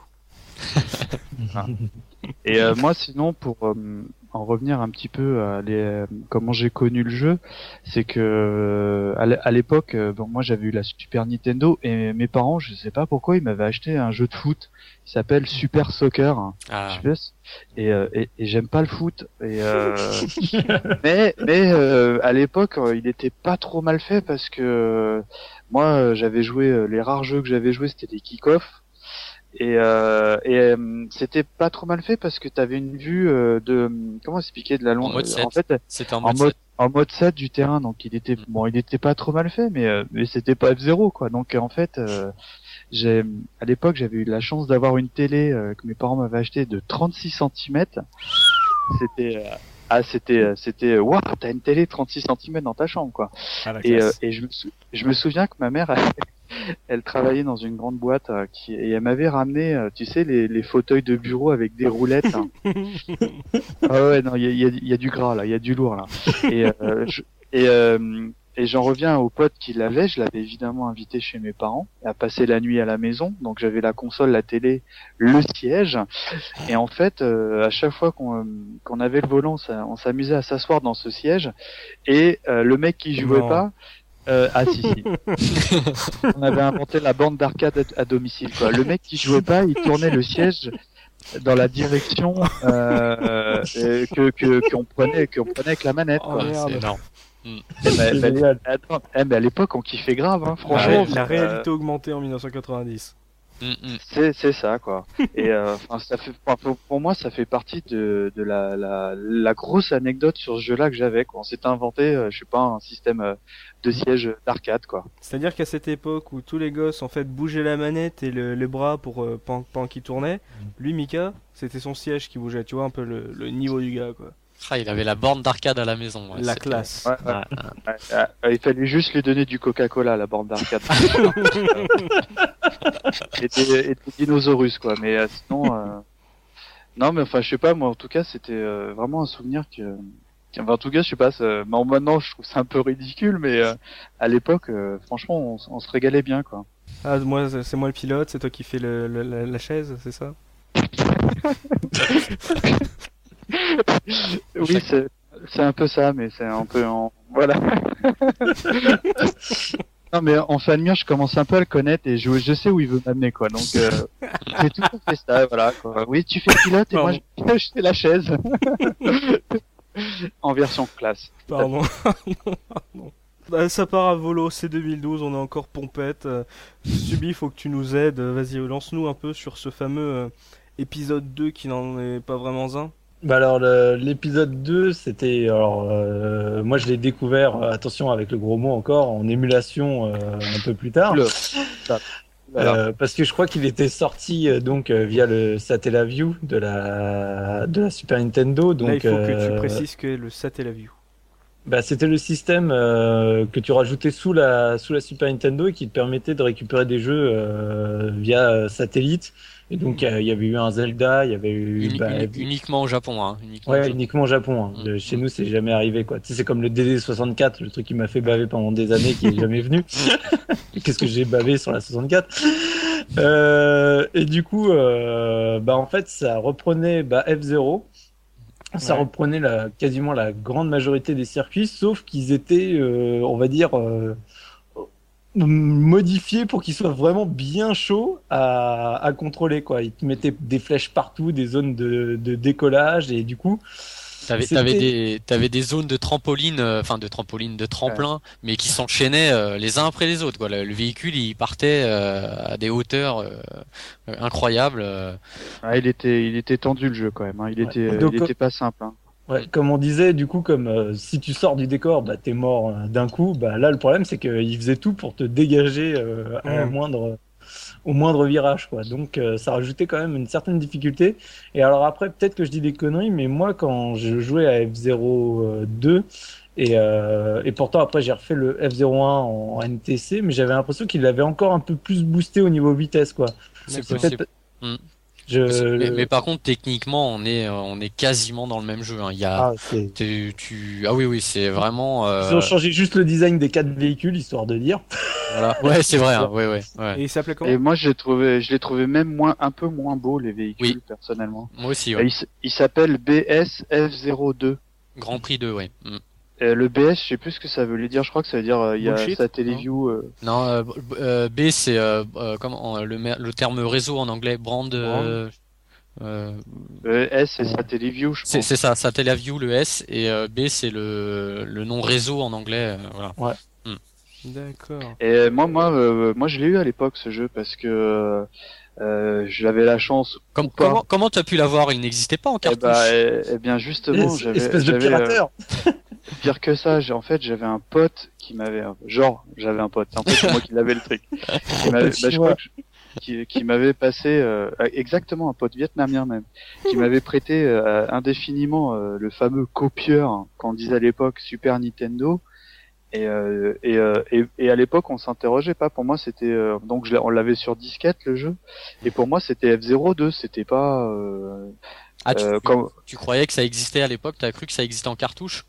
Et euh, moi, sinon, pour euh, en revenir un petit peu à les, comment j'ai connu le jeu, c'est que euh, à l'é- à l'époque, euh, bon, moi j'avais eu la Super Nintendo et mes parents, je sais pas pourquoi, ils m'avaient acheté un jeu de foot qui s'appelle Super Soccer. Ah, Je sais pas si- et, euh, et, et j'aime pas le foot. Et, euh, mais mais euh, à l'époque, il était pas trop mal fait parce que euh, moi, j'avais joué euh, les rares jeux que j'avais joué, c'était des kick-off. Et, euh, et euh, c'était pas trop mal fait parce que t'avais une vue euh, de comment expliquer de la longue. mode En 7. fait, c'était en en mode. mode en mode 7 du terrain, donc il était bon, il était pas trop mal fait, mais euh, mais c'était pas F0 quoi. Donc en fait, euh, j'ai à l'époque j'avais eu la chance d'avoir une télé euh, que mes parents m'avaient acheté de 36 cm. C'était euh, ah c'était euh, c'était waouh t'as une télé 36 cm dans ta chambre quoi. Ah, Et, euh, et je, me sou- je me souviens que ma mère, elle, travaillait dans une grande boîte euh, qui, et elle m'avait ramené, euh, tu sais, les, les fauteuils de bureau avec des roulettes. hein. ah ouais, non, il y a, il y a- il y a du gras là, il y a du lourd là. Et, euh, je- et, euh, et j'en reviens au pote qui l'avait, je l'avais évidemment invité chez mes parents, à passer la nuit à la maison. Donc j'avais la console, la télé, le siège. Et en fait, euh, à chaque fois qu'on euh, qu'on avait le volant, ça- on s'amusait à s'asseoir dans ce siège. Et euh, le mec qui jouait Non. pas, euh, ah si si, on avait inventé la bande d'arcade à, à domicile. Quoi. Le mec qui jouait pas, il tournait le siège dans la direction euh, euh, que que qu'on prenait qu'on prenait avec la manette. Oh, Quoi. merde. Eh ben, ben, attends, eh à l'époque, on kiffait grave, hein, franchement. ré- la euh, réalité augmentée en 1990. Mm, mm. C'est c'est ça quoi. Et euh, ça fait pour, moi ça fait partie de, de la, la, la grosse anecdote sur ce jeu-là que j'avais on s'est inventé euh, je sais pas un système euh, de siège d'arcade quoi. C'est-à-dire qu'à cette époque où tous les gosses en fait bougeaient la manette et le, le bras pour euh, pendant qu'il tournait, mm. lui Mika c'était son siège qui bougeait. Tu vois un peu le, le niveau du gars quoi. Ah, il avait la borne d'arcade à la maison. la classe. il fallait juste lui donner du Coca-Cola, la borne d'arcade. était, était dinosaurus, quoi. Mais euh, sinon, euh, non, mais enfin, je sais pas, moi, en tout cas, c'était euh, vraiment un souvenir que. Enfin, en tout cas, je sais pas. Ça... maintenant, je trouve ça un peu ridicule, mais à l'époque, franchement, on, on, se régalait bien, quoi. Ah, moi, c'est moi le pilote, c'est toi qui fais le, la chaise, c'est ça? oui, c'est un peu ça, mais c'est un peu en... Voilà. non, mais en fan je commence un peu à le connaître et je, je sais où il veut m'amener, quoi. Donc, euh, j'ai tout fait ça, voilà. Quoi. Oui, tu fais pilote et moi, je, fais la chaise. en version classe. Pardon. Bah, ça part à volo, c'est 2012, on est encore pompette. Subi, faut que tu nous aides. Vas-y, lance-nous un peu sur ce fameux euh, épisode 2 qui n'en est pas vraiment un. Bah alors l'épisode 2, c'était alors euh, moi je l'ai découvert euh, attention avec le gros mot encore en émulation euh, un peu plus tard. parce que je crois qu'il était sorti donc via le Satellaview de la de la Super Nintendo donc il faut que tu précises que le Satellaview. Bah, c'était le système que tu rajoutais sous la sous la Super Nintendo et qui te permettait de récupérer des jeux via satellite et donc il y avait eu un Zelda, il y avait eu bah, uniquement au Japon, hein. Uniquement ouais, uniquement au Japon. Hein. Mm. Chez nous, c'est jamais arrivé quoi. Tu sais, c'est comme le DD64, le truc qui m'a fait baver pendant des années, qui est jamais venu. Qu'est-ce que j'ai bavé sur la 64 euh, Et du coup, euh, bah en fait, ça reprenait bah, F0. Ça reprenait la, quasiment la grande majorité des circuits, sauf qu'ils étaient, euh, on va dire, euh, modifié pour qu'il soit vraiment bien chaud à, à contrôler quoi. Il te mettait des flèches partout, des zones de, de décollage et du coup. T'avais avais des t'avais des zones de trampoline, euh, enfin de trampoline, de tremplin, mais qui s'enchaînaient euh, les uns après les autres. Quoi. Le, véhicule il partait euh, à des hauteurs incroyables. Ah, il était il était tendu le jeu quand même. Hein. Il était il était pas simple. Hein. Ouais, comme on disait, du coup, comme euh, si tu sors du décor, bah t'es mort euh, d'un coup. Bah là, le problème, c'est qu'il faisait tout pour te dégager euh, à la moindre, au moindre virage, quoi. Donc, ça rajoutait quand même une certaine difficulté. Et alors après, peut-être que je dis des conneries, mais moi, quand je jouais à F02 et, et pourtant après j'ai refait le F01 en, NTC, mais j'avais l'impression qu'il avait encore un peu plus boosté au niveau vitesse, quoi. C'est peut-être. Mais, par contre, techniquement, on est on est quasiment dans le même jeu. Hein. Il y a, ah, tu, ah oui oui, c'est vraiment. Euh... Ils ont changé juste le design des quatre véhicules histoire de dire. Voilà. Ouais, c'est vrai. Hein. Ouais, ouais, Et il s'appelait comment? Et moi, je l'ai trouvé, je l'ai trouvé même moins, un peu moins beau les véhicules personnellement. Moi aussi. Ouais. Il, s'appelle BSF02. Grand Prix 2, ouais. Mm. Euh, le BS, je sais plus ce que ça veut dire. Je crois que ça veut dire euh, il y a sa téléview. Euh... Non, euh, B c'est comment le, le terme réseau en anglais, brand. S c'est Satellaview, je C'est ça, Satellaview le S et B c'est le le nom réseau en anglais. voilà. Ouais. Hmm. D'accord. Et moi, moi, moi, je l'ai eu à l'époque ce jeu parce que euh, j'avais la chance. Comme, comment comment tu as pu l'avoir Il n'existait pas en eh cartouche. Eh, bah, eh, bien justement, j'avais. Espèce de pirateur. Pire que ça, j'ai en fait j'avais un pote qui m'avait genre j'avais un pote, en fait c'est moi qui l'avais le truc. Qui m'avait, bah, je crois qui, qui m'avait passé euh, exactement un pote vietnamien même, qui m'avait prêté euh, indéfiniment euh, le fameux copieur qu'on disait à l'époque Super Nintendo. Et, et, et, et, à l'époque, on s'interrogeait pas. Pour moi, c'était donc on l'avait sur disquette le jeu. Et pour moi, c'était F02. C'était pas. ah, tu, tu, croyais que ça existait à l'époque? T'as cru que ça existait en cartouche?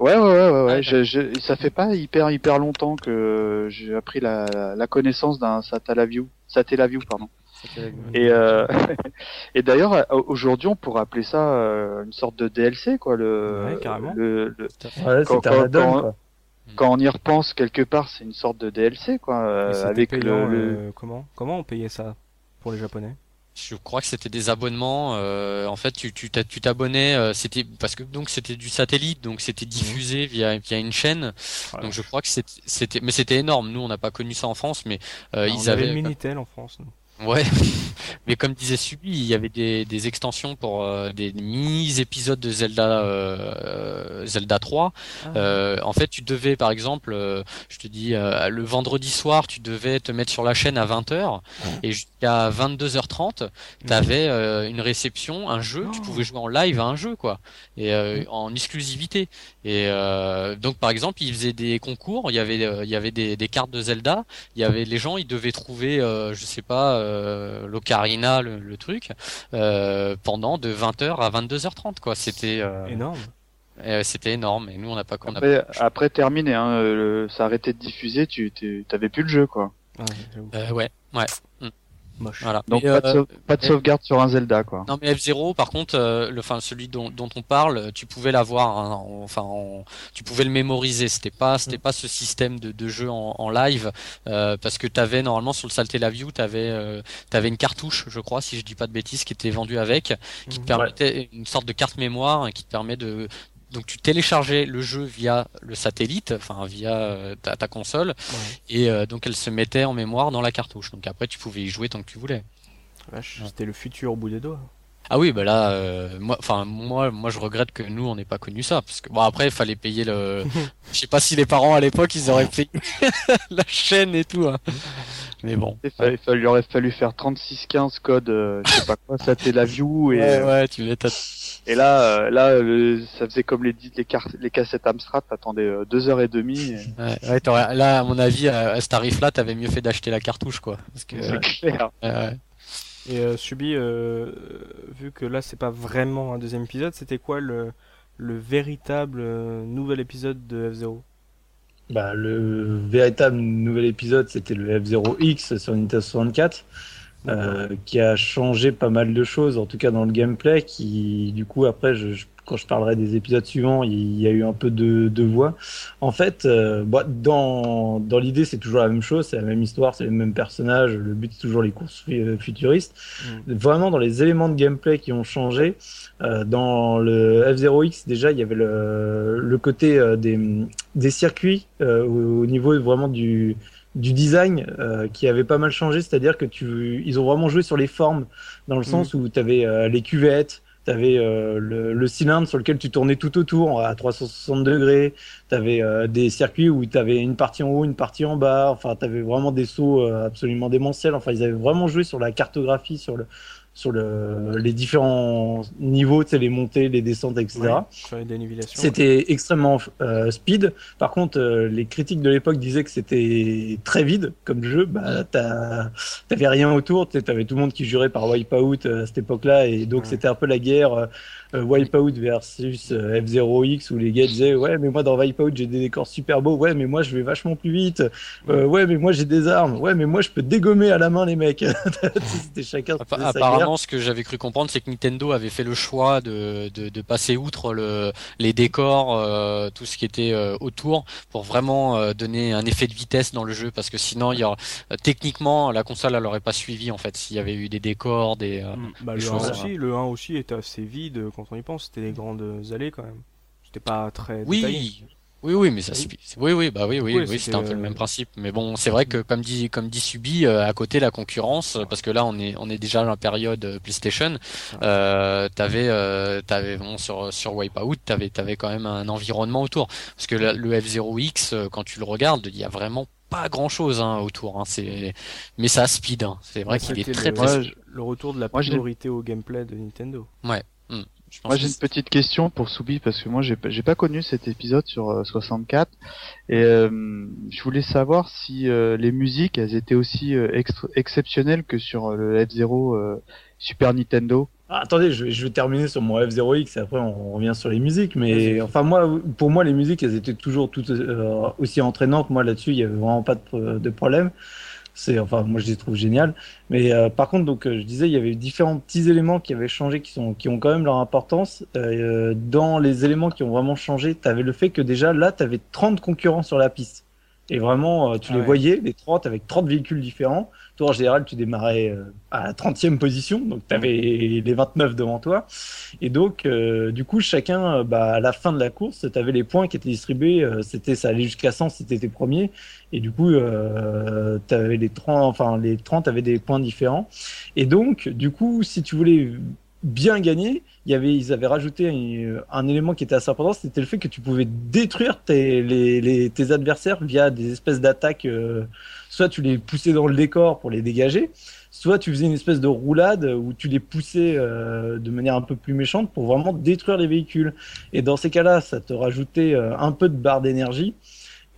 Ouais, ouais, ouais, ouais. ouais. Je, je, ça fait pas hyper, hyper longtemps que j'ai appris la, la connaissance d'un Satellaview, Satellaview, pardon. Et, euh, et d'ailleurs, aujourd'hui, on pourrait appeler ça euh, une sorte de DLC, quoi. Le, ouais, carrément. Le, le, ouais, quand, quand, quand, quand, on y repense quelque part, c'est une sorte de DLC, quoi. Euh, avec le, euh, comment, comment on payait ça pour les Japonais? Je crois que c'était des abonnements. Euh, en fait, tu tu tu t'abonnais. Euh, c'était parce que donc c'était du satellite, donc c'était mhm. diffusé via via une chaîne. Donc je crois que c'était mais c'était énorme. Nous, on n'a pas connu ça en France, mais euh, ils on avaient le Minitel en France. Nous. Ouais, mais comme disait Subi, il y avait des, des extensions pour euh, des mini-épisodes de Zelda euh, Zelda 3. Ah. Euh, en fait, tu devais, par exemple, je te dis, le vendredi soir, tu devais te mettre sur la chaîne à 20h et jusqu'à 22h30, tu avais une réception, un jeu, tu pouvais oh. jouer en live à un jeu, quoi, et en exclusivité. Et donc, par exemple, ils faisaient des concours, il y avait, il y avait des, des cartes de Zelda, il y avait les gens, ils devaient trouver, je sais pas euh, l'ocarina, le, truc, euh, pendant de 20h à 22h30 quoi. C'était euh, énorme. C'était énorme et nous on n'a pas après, après terminé, hein, ça arrêtait de diffuser, tu t'avais plus le jeu quoi. ouais, ouais. Voilà. Donc pas, de euh, pas, de sauvegarde sur un Zelda quoi. Non mais F0 par contre, euh, le, enfin celui dont, dont, on parle, tu pouvais l'avoir, hein, enfin tu pouvais le mémoriser. C'était pas c'était mm. pas ce système de, de jeu en, en live euh, parce que t'avais normalement sur le Satellaview t'avais euh, t'avais une cartouche, je crois, si je dis pas de bêtises, qui était vendue avec, qui te mm. permettait une sorte de carte mémoire hein, qui te permet de donc tu téléchargeais le jeu via le satellite, enfin via euh, ta, ta, console, et euh, donc elle se mettait en mémoire dans la cartouche. Donc après tu pouvais y jouer tant que tu voulais. C'était le futur au bout des doigts. Ah oui, bah là, euh, moi, enfin moi, moi, je regrette que nous, on n'ait pas connu ça, parce que bon après, il fallait payer le. je sais pas si les parents à l'époque, ils auraient payé la chaîne et tout. Hein. Mais bon. Il, aurait fallu faire 36-15 code, je sais pas quoi, ça la view et. Ouais, ouais, tu. Et là, euh, là, euh, ça faisait comme les les, cartes, les cassettes Amstrad, t'attendais euh, deux heures et demie. Ouais, ouais là, à mon avis, à, ce tarif-là, t'avais mieux fait d'acheter la cartouche, quoi. Parce que, c'est clair. Et Subi, vu que là, c'est pas vraiment un deuxième épisode, c'était quoi le, le véritable nouvel épisode de F0 bah, le véritable nouvel épisode, c'était le F0X sur Nintendo 64. Euh, qui a changé pas mal de choses, en tout cas dans le gameplay, qui du coup après, je, quand je parlerai des épisodes suivants, il y a eu un peu de, de voix. En fait, euh, bah, dans, dans l'idée, c'est toujours la même chose, c'est la même histoire, c'est les mêmes personnages, le but c'est toujours les courses euh, futuristes. Mm. Vraiment, dans les éléments de gameplay qui ont changé, euh, dans le F0X, déjà, il y avait le, le côté euh, des, des circuits au niveau vraiment du du design euh, qui avait pas mal changé, c'est-à-dire que tu, ils ont vraiment joué sur les formes, dans le sens mm. où tu avais euh, les cuvettes, tu avais euh, le, le, cylindre sur lequel tu tournais tout autour à 360 degrés, tu avais des circuits où tu avais une partie en haut, une partie en bas, enfin tu avais vraiment des sauts absolument démentiels, enfin ils avaient vraiment joué sur la cartographie, sur le sur le, les différents niveaux, tu sais, les montées, les descentes, etc. c'était extrêmement euh, speed. Par contre, euh, les critiques de l'époque disaient que c'était très vide comme jeu. Bah, t'avais rien autour. Tu avais tout le monde qui jurait par Wipeout euh, à cette époque-là, et donc c'était un peu la guerre euh, Wipeout versus euh, F0X où les gars disaient ouais mais moi dans Wipeout j'ai des décors super beaux ouais mais moi je vais vachement plus vite euh, ouais mais moi j'ai des armes ouais mais moi je peux dégommer à la main les mecs c'était chacun apparemment ce que j'avais cru comprendre c'est que Nintendo avait fait le choix de, de, de passer outre le, les décors euh, tout ce qui était autour pour vraiment donner un effet de vitesse dans le jeu parce que sinon il y a techniquement la console elle aurait pas suivi en fait s'il y avait eu des décors des, hmm. bah, le, 1 aussi, le 1 aussi était assez vide quand on y pense. C'était des grandes allées quand même. C'était pas très oui. Détaillé. Oui, oui, mais ça, oui, oui, bah oui, oui, oui, c'était un peu le même principe. Mais bon, c'est vrai que comme dit, comme dit Subi, euh, à côté la concurrence, parce que là on est, on est déjà dans la période euh, PlayStation. Euh, t'avais, euh, t'avais bon sur sur Wipeout, t'avais, t'avais quand même un environnement autour. Parce que le F0X, quand tu le regardes, il y a vraiment pas grand chose hein, autour. Hein, c'est, mais ça speed. Hein. C'est vrai qu'il est très le, le retour de la priorité au gameplay de Nintendo. Ouais. Moi j'ai une petite question pour Soubi parce que moi j'ai j'ai pas connu cet épisode sur 64 euh, et euh, je voulais savoir si euh, les musiques elles étaient aussi exceptionnelles que sur le F0 Super Nintendo. Ah, attendez, je vais, je vais, terminer sur mon F0X et après on revient sur les musiques. Mais enfin moi, pour moi les musiques elles étaient toujours toutes aussi entraînantes. Moi là-dessus il y avait vraiment pas de, de problème. C'est enfin moi je les trouve géniales. Mais euh, par contre donc euh, je disais il y avait différents petits éléments qui avaient changé qui sont qui ont quand même leur importance. Euh, dans les éléments qui ont vraiment changé, tu avais le fait que déjà là tu avais 30 concurrents sur la piste. Et vraiment, tu ah les voyais, les 30 avec 30 véhicules différents. Toi, en général, tu démarrais à la 30e position, donc tu avais les 29 devant toi. Et donc, du coup, chacun, bah, à la fin de la course, tu avais les points qui étaient distribués. c'était Ça allait jusqu'à 100 si tu étais premier. Et du coup, euh, avais les 30, enfin, les 30 avaient des points différents. Et donc, du coup, si tu voulais bien gagner, il y avait, ils avaient rajouté un, élément qui était assez important, c'était le fait que tu pouvais détruire tes, les, tes adversaires via des espèces d'attaques. Euh, soit tu les poussais dans le décor pour les dégager, soit tu faisais une espèce de roulade où tu les poussais euh, de manière un peu plus méchante pour vraiment détruire les véhicules. Et dans ces cas-là, ça te rajoutait euh, un peu de barre d'énergie.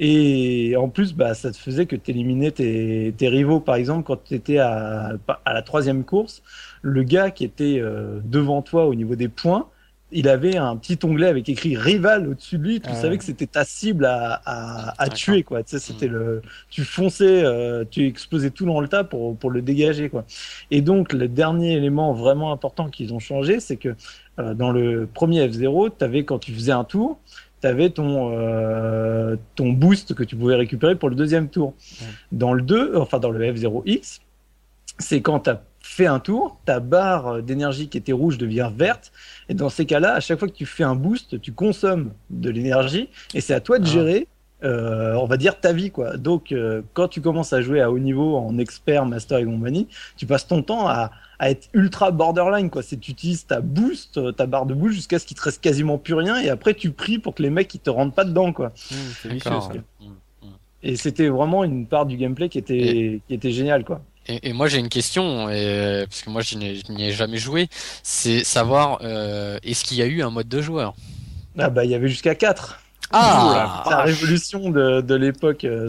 Et en plus, bah, ça te faisait que tu éliminais tes, tes, rivaux. Par exemple, quand tu étais à, à, la troisième course, le gars qui était euh, devant toi au niveau des points, il avait un petit onglet avec écrit rival au-dessus de lui. Tu savais que c'était ta cible à, à, à tuer, quoi. Tu sais, c'était hmm. le, tu fonçais, euh, tu explosais tout dans le tas pour, pour le dégager, quoi. Et donc, le dernier élément vraiment important qu'ils ont changé, c'est que euh, dans le premier F0, tu avais, quand tu faisais un tour, tu avais ton, euh, ton boost que tu pouvais récupérer pour le deuxième tour. Dans le 2, enfin dans le F0X, c'est quand tu as fait un tour, ta barre d'énergie qui était rouge devient verte. Et dans ces cas-là, à chaque fois que tu fais un boost, tu consommes de l'énergie et c'est à toi de ah. gérer. Euh, on va dire ta vie quoi. Donc euh, quand tu commences à jouer à haut niveau en expert, master et compagnie, tu passes ton temps à, à être ultra borderline quoi. C'est tu utilises ta boost, euh, ta barre de boost jusqu'à ce qu'il te reste quasiment plus rien et après tu pries pour que les mecs ils te rentrent pas dedans quoi. Mmh, c'est vicieux. Mmh, mmh. Et c'était vraiment une part du gameplay qui était qui était géniale quoi. Et, et moi j'ai une question et, parce que moi je n'y ai jamais joué, c'est savoir euh, est-ce qu'il y a eu un mode de joueur? Ah bah il y avait jusqu'à 4. Ah, la révolution de, de l'époque. Euh,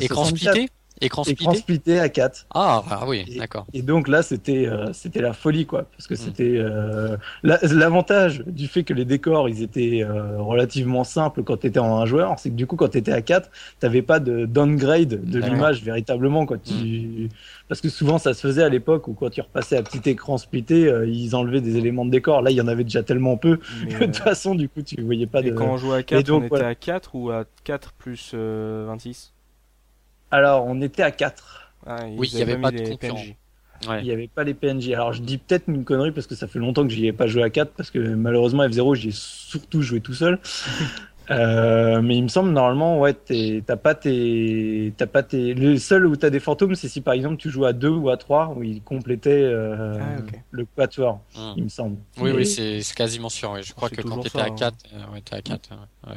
Écran splitté Écran splitté à 4. Ah, ah oui, d'accord. Et donc là, c'était euh, c'était la folie, quoi. Parce que hmm. c'était euh, l'avantage du fait que les décors, ils étaient euh, relativement simples quand tu étais en un joueur, c'est que du coup, quand tu étais à 4, t'avais pas de downgrade de l'image véritablement. Quoi. Tu... Hmm. Parce que souvent, ça se faisait à l'époque où quand tu repassais à petit écran splitté, ils enlevaient des éléments de décor. Là, il y en avait déjà tellement peu de toute façon, du coup, tu voyais pas et de. quand on jouait à 4, on était à 4 ou à 4 plus 26 alors, on était à 4. Ah, oui, il n'y avait pas de PNJ. Il n'y avait pas les PNJ. Alors, je dis peut-être une connerie parce que ça fait longtemps que j'y ai pas joué à 4 parce que malheureusement, F0, j'y ai surtout joué tout seul. euh, mais il me semble, normalement, ouais, t'as pas tes, t'as pas tes, le seul où t'as des fantômes, c'est si par exemple tu joues à 2 ou à 3 où il complétait euh, ah, le quatuor, hmm. il me semble. Oui, oui, c'est quasiment sûr. Je crois que quand t'étais à 4, hein. euh, ouais, t'es à 4. Ouais.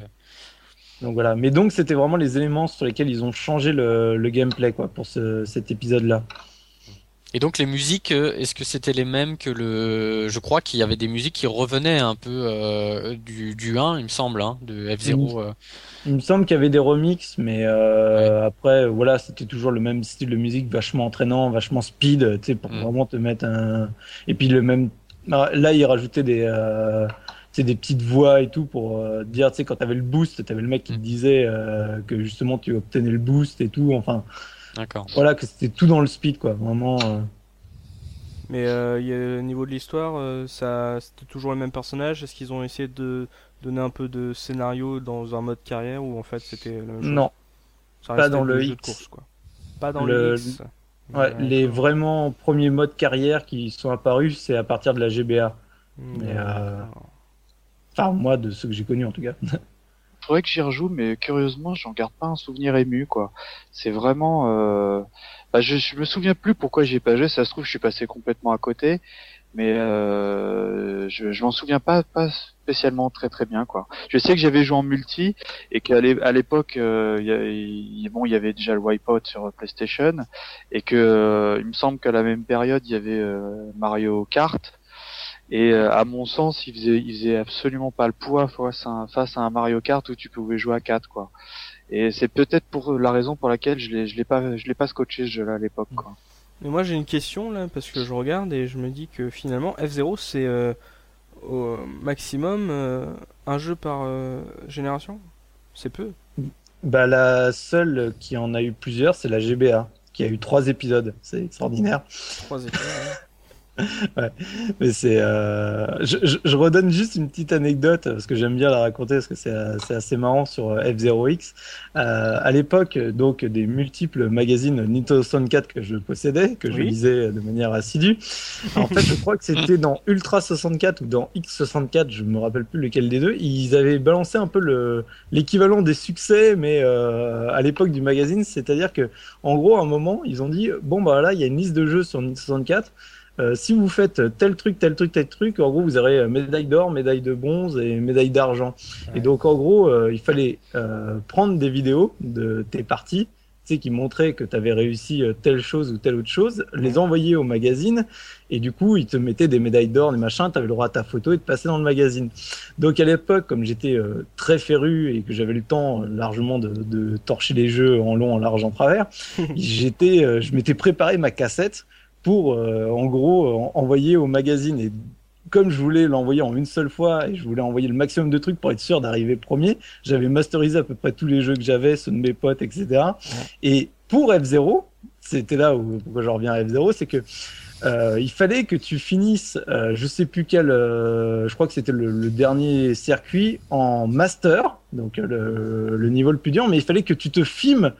Donc voilà. Mais donc c'était vraiment les éléments sur lesquels ils ont changé le, le gameplay quoi pour ce, cet épisode-là. Et donc les musiques, euh, est-ce que c'était les mêmes que le Je crois qu'il y avait des musiques qui revenaient un peu euh, du, du 1, il me semble, hein, de F0. Euh. Il me semble qu'il y avait des remixes, mais euh, après voilà, c'était toujours le même style de musique, vachement entraînant, vachement speed, tu sais, pour mm. vraiment te mettre un. Et puis le même. Là, ils rajoutaient des c'est des petites voix et tout pour euh, dire, tu sais, quand t'avais le boost, t'avais le mec qui te mm. disait euh, que justement tu obtenais le boost et tout. Enfin, d'accord. Voilà, que c'était tout dans le speed, quoi. Vraiment. Euh. Mais au niveau de l'histoire, ça, c'était toujours le même personnage? Est-ce qu'ils ont essayé de donner un peu de scénario dans un mode carrière ou en fait c'était la même chose? Non. pas dans le X. course, quoi. Pas dans le, X. Ouais, les vraiment premiers modes carrière qui sont apparus, c'est à partir de la GBA. Mais, Enfin, moi, de ceux que j'ai connus en tout cas. Faudrait que j'y rejoue, mais curieusement, j'en garde pas un souvenir ému, quoi. C'est vraiment. Euh... Bah, je, je me souviens plus pourquoi j'y ai pas joué. Ça se trouve, je suis passé complètement à côté, mais euh... je, je m'en souviens pas, pas spécialement très très bien, quoi. Je sais que j'avais joué en multi et qu'à l'époque, euh, y bon, il y avait déjà le Wipeout sur PlayStation et que euh, il me semble qu'à la même période, il y avait euh, Mario Kart et euh, à mon sens, il faisait, il faisait absolument pas le poids face à, un, face à un Mario Kart où tu pouvais jouer à 4 quoi. Et c'est peut-être pour la raison pour laquelle je l'ai, je l'ai pas, je l'ai pas scotché ce jeu-là à l'époque quoi. Mais moi j'ai une question là parce que je regarde et je me dis que finalement F0 c'est euh, au maximum euh, un jeu par génération? C'est peu. Bah la seule qui en a eu plusieurs c'est la GBA qui a eu trois épisodes. C'est extraordinaire. Trois épisodes. ouais. Mais c'est, euh... je, je, je, redonne juste une petite anecdote parce que j'aime bien la raconter parce que c'est, assez marrant sur euh, F0X. Euh, à l'époque, donc des multiples magazines Nintendo 64 que je possédais, que je lisais de manière assidue. En fait, je crois que c'était dans Ultra 64 ou dans X64, je me rappelle plus lequel des deux. Ils avaient balancé un peu le l'équivalent des succès, mais euh, à l'époque du magazine, c'est-à-dire que en gros, à un moment, ils ont dit bon bah là, il y a une liste de jeux sur Nintendo 64 euh, si vous faites tel truc, tel truc, tel truc, en gros, vous aurez euh, médaille d'or, médaille de bronze et médaille d'argent. Et donc, en gros, euh, il fallait prendre des vidéos de tes parties, tu sais, qui montraient que tu avais réussi telle chose ou telle autre chose, les envoyer au magazine, et du coup, ils te mettaient des médailles d'or, des machins, tu avais le droit à ta photo et de passer dans le magazine. Donc, à l'époque, comme j'étais très féru et que j'avais le temps largement de, de, torcher les jeux en long, en large, en travers, j'étais, je m'étais préparé ma cassette pour, euh, en gros, envoyer au magazine. Et comme je voulais l'envoyer en une seule fois et je voulais envoyer le maximum de trucs pour être sûr d'arriver premier, j'avais masterisé à peu près tous les jeux que j'avais, ceux de mes potes, etc. Et pour F0, c'était là où pourquoi je reviens à F0, c'est que euh, il fallait que tu finisses, euh, je sais plus quel, je crois que c'était le, dernier circuit en master, donc le, le, niveau le plus dur, mais il fallait que tu te filmes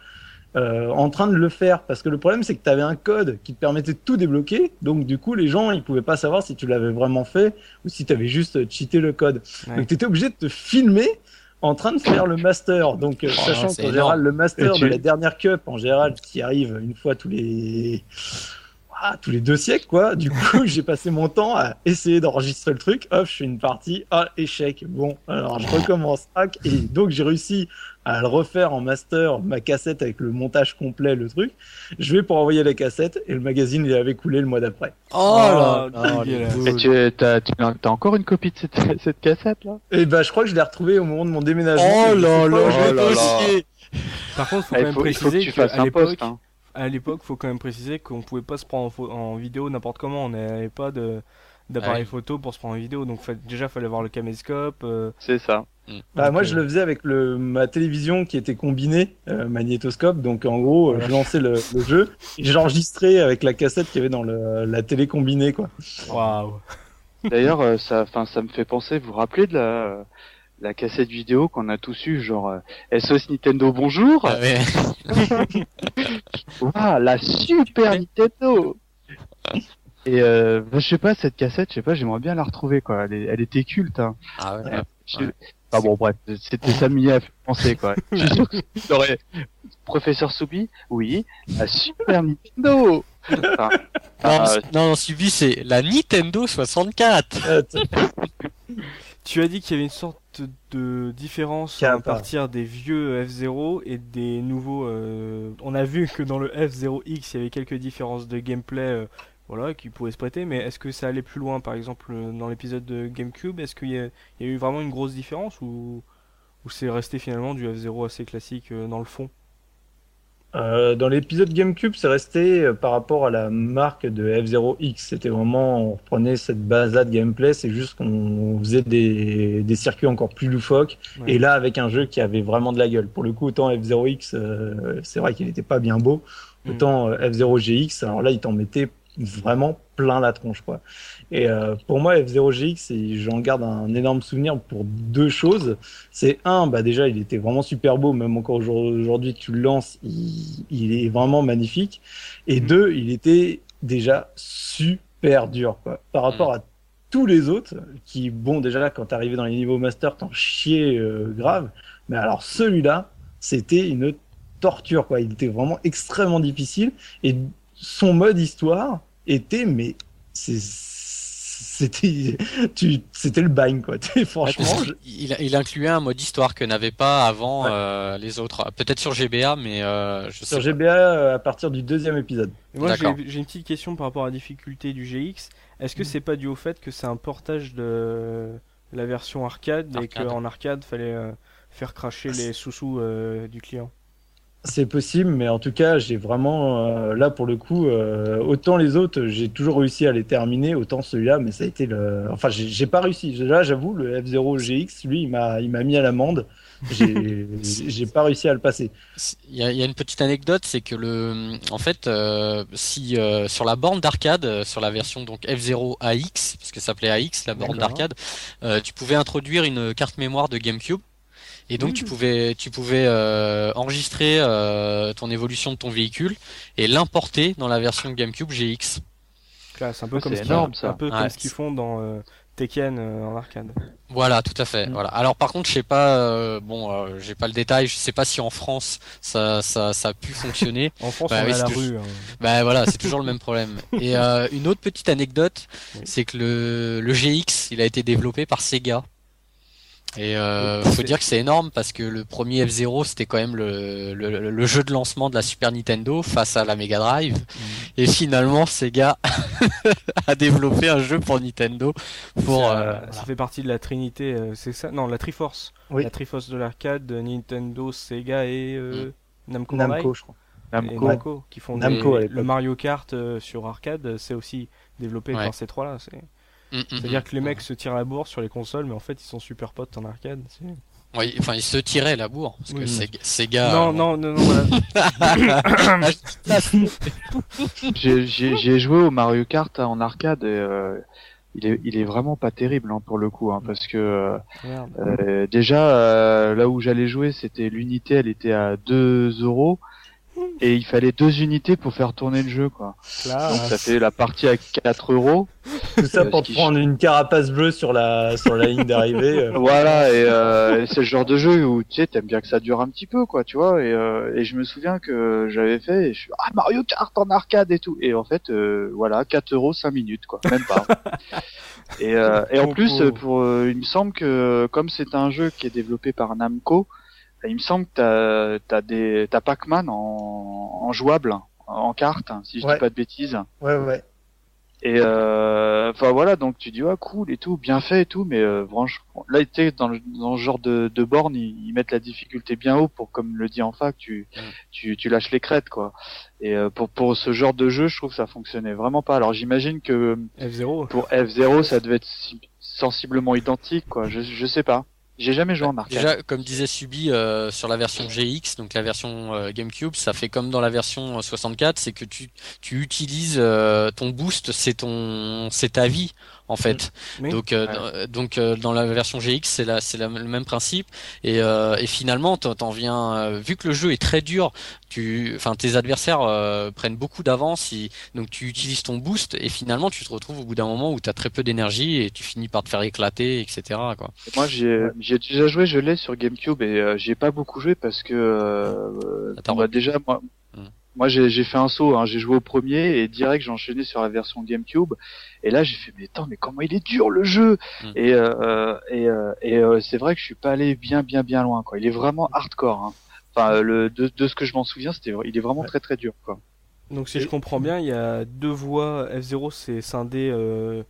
euh, en train de le faire. Parce que le problème c'est que tu avais un code qui te permettait de tout débloquer. Donc du coup les gens ils pouvaient pas savoir si tu l'avais vraiment fait ou si tu avais juste cheaté le code. Donc tu étais obligé de te filmer en train de faire le master. Donc euh, oh, sachant qu'en général le master de la dernière cup en général qui arrive une fois tous les ah, tous les deux siècles, quoi. Du coup, j'ai passé mon temps à essayer d'enregistrer le truc. Hop, je fais une partie. Ah, échec. Bon, alors je recommence. Hack. Et donc, j'ai réussi à le refaire en master, ma cassette avec le montage complet, le truc. Je vais pour envoyer la cassette et le magazine il avait coulé le mois d'après. Oh, là, oh, Et tu as, as, encore une copie de cette, cette cassette là? Et eh ben je crois que je l'ai retrouvée au moment de mon déménagement. Oh là là, je vais oh Par contre, faut quand même préciser qu'à l'époque, hein. À l'époque, faut quand même préciser qu'on pouvait pas se prendre en, vidéo n'importe comment. On n'avait pas de d'appareil photo pour se prendre en vidéo. Donc déjà, fallait avoir le caméscope. Euh, C'est ça. Mm. Bah, moi, je le faisais avec le, ma télévision qui était combinée, euh, magnétoscope. Donc, en gros, euh, je lançais le, le jeu et j'enregistrais avec la cassette qu'il y avait dans le, la télé combinée, quoi. Waouh. D'ailleurs, euh, ça, enfin, ça me fait penser. Vous vous rappelez de la, la cassette vidéo qu'on a tous eu, genre SOS Nintendo, bonjour. Ah, Waouh, la Super Nintendo. Et euh, bah, je sais pas cette cassette, je sais pas, j'aimerais bien la retrouver quoi. Elle, elle était culte. Hein. Ah ouais. ouais. Ah bon, bref, c'était ça à penser, quoi. Je suis sûr que Professeur Soubi Oui. La Super Nintendo non, euh, non, Soubi, c'est la Nintendo 64 Tu as dit qu'il y avait une sorte de différence à partir des vieux F0 et des nouveaux. Euh... On a vu que dans le F0X, il y avait quelques différences de gameplay euh, voilà, qui pourrait se prêter, mais est-ce que ça allait plus loin, par exemple, dans l'épisode de GameCube? Est-ce qu'il y, a eu vraiment une grosse différence ou, ou c'est resté finalement du F0 assez classique euh, dans le fond? Euh, dans l'épisode GameCube, c'est resté euh, par rapport à la marque de F0X. C'était vraiment, on reprenait cette base-là de gameplay, c'est juste qu'on faisait des, des, circuits encore plus loufoques. Et là, avec un jeu qui avait vraiment de la gueule. Pour le coup, autant F0X, c'est vrai qu'il n'était pas bien beau. Mm. Autant F0GX, alors là, il t'en mettait vraiment plein la tronche quoi. Et euh, pour moi F0GX, j'en garde un énorme souvenir pour deux choses. C'est un, bah déjà il était vraiment super beau, même encore aujourd'hui tu le lances, il, est vraiment magnifique. Et mhm. deux, il était déjà super dur quoi. Par mhm. rapport à tous les autres qui, bon déjà là quand t'arrivais dans les niveaux master t'en chiais euh, grave, mais alors celui-là c'était une torture quoi. Il était vraiment extrêmement difficile et son mode histoire était mais c'était tu c'était le bagne quoi. Franchement il, il, incluait un mode histoire que n'avait pas avant euh, les autres. Peut-être sur GBA mais euh, je sur GBA euh, à partir du deuxième épisode. Moi j'ai une petite question par rapport à la difficulté du GX est-ce que mm. c'est pas dû au fait que c'est un portage de la version arcade, et qu'en arcade fallait faire cracher les sous-sous du client? C'est possible, mais en tout cas, j'ai vraiment euh, là pour le coup, euh, autant les autres, j'ai toujours réussi à les terminer, autant celui-là, mais ça a été le. Enfin, j'ai pas réussi. Là, j'avoue, le F0 GX, lui, il m'a, il m'a mis à l'amende. J'ai pas réussi à le passer. Il y, a, une petite anecdote, c'est que le, en fait, euh, si sur la borne d'arcade, sur la version donc F0 AX, parce que ça s'appelait AX, la borne d'arcade, tu pouvais introduire une carte mémoire de GameCube et donc tu pouvais tu pouvais euh, enregistrer euh, ton évolution de ton véhicule et l'importer dans la version GameCube GX. C'est un peu comme ce un peu comme ce qu'ils font dans euh, Tekken en arcade. Voilà, tout à fait. Mm. Voilà. Alors par contre, je sais pas, bon, j'ai pas le détail. Je sais pas si en France ça ça, ça a pu fonctionner. en France, bah, on est à la rue. Hein. Bah voilà, c'est toujours le même problème. Et une autre petite anecdote, c'est que le le GX, il a été développé par Sega. Et euh, faut dire que c'est énorme parce que le premier F0 c'était quand même le, le, le, jeu de lancement de la Super Nintendo face à la Mega Drive. Mm. Et finalement Sega a développé un jeu pour Nintendo. Pour ça, euh, ça fait partie de la Trinité, euh, c'est ça? Non, la Triforce. Oui. La Triforce de l'arcade, Nintendo, Sega et euh, mm. Namco. Namco, je crois. Namco, Namco qui font Namco, le Mario Kart sur arcade, c'est aussi développé par ces trois-là. C'est Mm, mm, C'est-à-dire mm. que les mecs se tirent la bourre sur les consoles, mais en fait ils sont super potes en arcade. Oui, enfin ils se tiraient la bourre parce que c'est Sega. Non, non, non, non, voilà. J'ai joué au Mario Kart en arcade et euh, il est, il est vraiment pas terrible hein, pour le coup, hein, parce que euh, déjà euh, là où j'allais jouer, c'était l'unité, elle était à 2 euros et il fallait deux unités pour faire tourner le jeu quoi. Donc ça fait la partie à 4 euros. Tout ça pour prendre une carapace bleue sur la sur la ligne d'arrivée. Euh. voilà et, euh, c'est le genre de jeu où tu sais t'aimes bien que ça dure un petit peu quoi tu vois et, euh, et je me souviens que j'avais fait et je suis ah Mario Kart en arcade et tout et en fait euh, voilà 4 euros 5 minutes quoi même pas. et, et en plus pour il me semble que comme c'est un jeu qui est développé par Namco il me semble que t'as as des t'as Pac-Man en, en jouable en carte, si je dis pas de bêtises. Ouais ouais. Et euh, enfin voilà, donc tu dis ah cool et tout, bien fait et tout, mais euh, franchement, là tu dans le, dans ce genre de, de borne, ils, mettent la difficulté bien haut pour, comme le dit en fac, tu tu, tu lâches les crêtes quoi. Et euh, pour pour ce genre de jeu, je trouve que ça fonctionnait vraiment pas. Alors j'imagine que F0 pour F0 ça devait être sensiblement identique quoi. Je je sais pas. J'ai jamais joué en arcade. Déjà, comme disait Subi euh, sur la version GX, donc la version euh, GameCube, ça fait comme dans la version 64, c'est que tu tu utilises euh, ton boost, c'est ton c'est ta vie en fait. Mm. Donc euh, donc euh, dans la version GX c'est la c'est le même principe et, euh, et finalement t'en viens vu que le jeu est très dur, tu enfin tes adversaires prennent beaucoup d'avance, donc tu utilises ton boost et finalement tu te retrouves au bout d'un moment où tu as très peu d'énergie et tu finis par te faire éclater etc quoi. Moi j'ai j'ai déjà joué, je l'ai sur GameCube et j'ai pas beaucoup joué parce que bah, déjà moi moi, j'ai fait un saut, hein. j'ai joué au premier et direct j'ai enchaîné sur la version GameCube. Et là, j'ai fait mais attends, mais comment il est dur le jeu mm. Et euh, et, euh, et euh, c'est vrai que je suis pas allé bien bien bien loin quoi. Il est vraiment hardcore. Hein. Enfin, le de, de ce que je m'en souviens, c'était il est vraiment très très dur quoi. Donc si je comprends bien, il y a deux voies. F0 c'est scindé euh,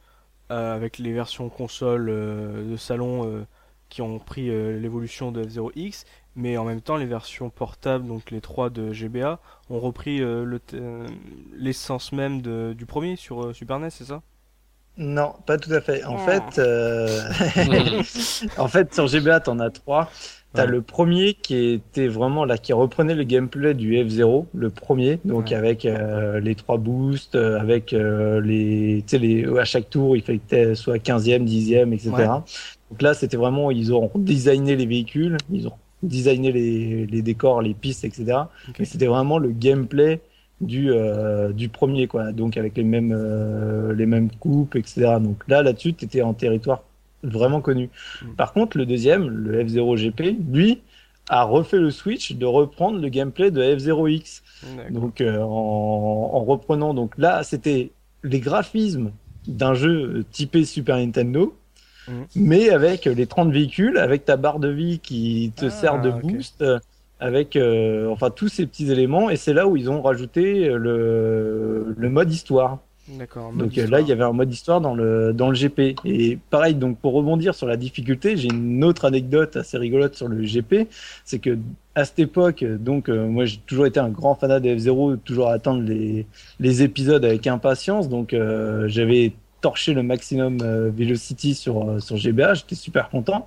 avec les versions console de salon qui ont pris l'évolution de F0X mais en même temps les versions portables, donc les 3 de GBA, ont repris euh, euh, l'essence même de, du premier sur euh, Super NES, c'est ça? Non, pas tout à fait. En ah. fait, en fait sur GBA t'en as trois. T'as le premier qui était vraiment là, qui reprenait le gameplay du F0, le premier, donc avec les trois boosts, avec les, tu sais, les, à chaque tour, il fallait que soit 15e, 10e, etc. Donc là, c'était vraiment, ils ont designé les véhicules, ils ont designer les, les, décors, les pistes, etc. Mais c'était vraiment le gameplay du euh, du premier quoi. Donc avec les mêmes euh, les mêmes coupes, etc. Donc là là-dessus, tu étais en territoire vraiment connu. Mm. Par contre, le deuxième, le F0 GP, lui a refait le switch de reprendre le gameplay de F0X. Donc euh, en, en reprenant donc là, c'était les graphismes d'un jeu typé Super Nintendo Mhm. mais avec les 30 véhicules, avec ta barre de vie qui te ah, sert de boost, avec euh, enfin tous ces petits éléments, et c'est là où ils ont rajouté le, le mode histoire. D'accord. Donc euh, là, il y avait un mode histoire dans le dans le GP. Et pareil, donc pour rebondir sur la difficulté, j'ai une autre anecdote assez rigolote sur le GP, c'est que à cette époque, donc moi j'ai toujours été un grand fanat de F0, toujours à attendre les, les épisodes avec impatience. Donc j'avais torché le maximum Velocity sur, sur GBA, j'étais super content.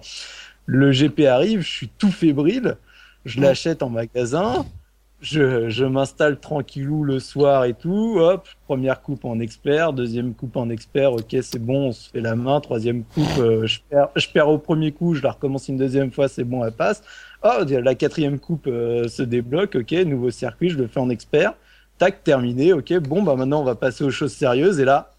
Le GP arrive, je suis tout fébrile, je l'achète en magasin, je, je m'installe tranquillou le soir et tout, hop, première coupe en expert, deuxième coupe en expert, ok c'est bon, on se fait la main, troisième coupe, euh, je, perds, je perds au premier coup, je la recommence une deuxième fois, c'est bon, elle passe. Oh, la quatrième coupe euh, se débloque, ok, nouveau circuit, je le fais en expert, tac, terminé, ok, bon bah maintenant on va passer aux choses sérieuses. Et là,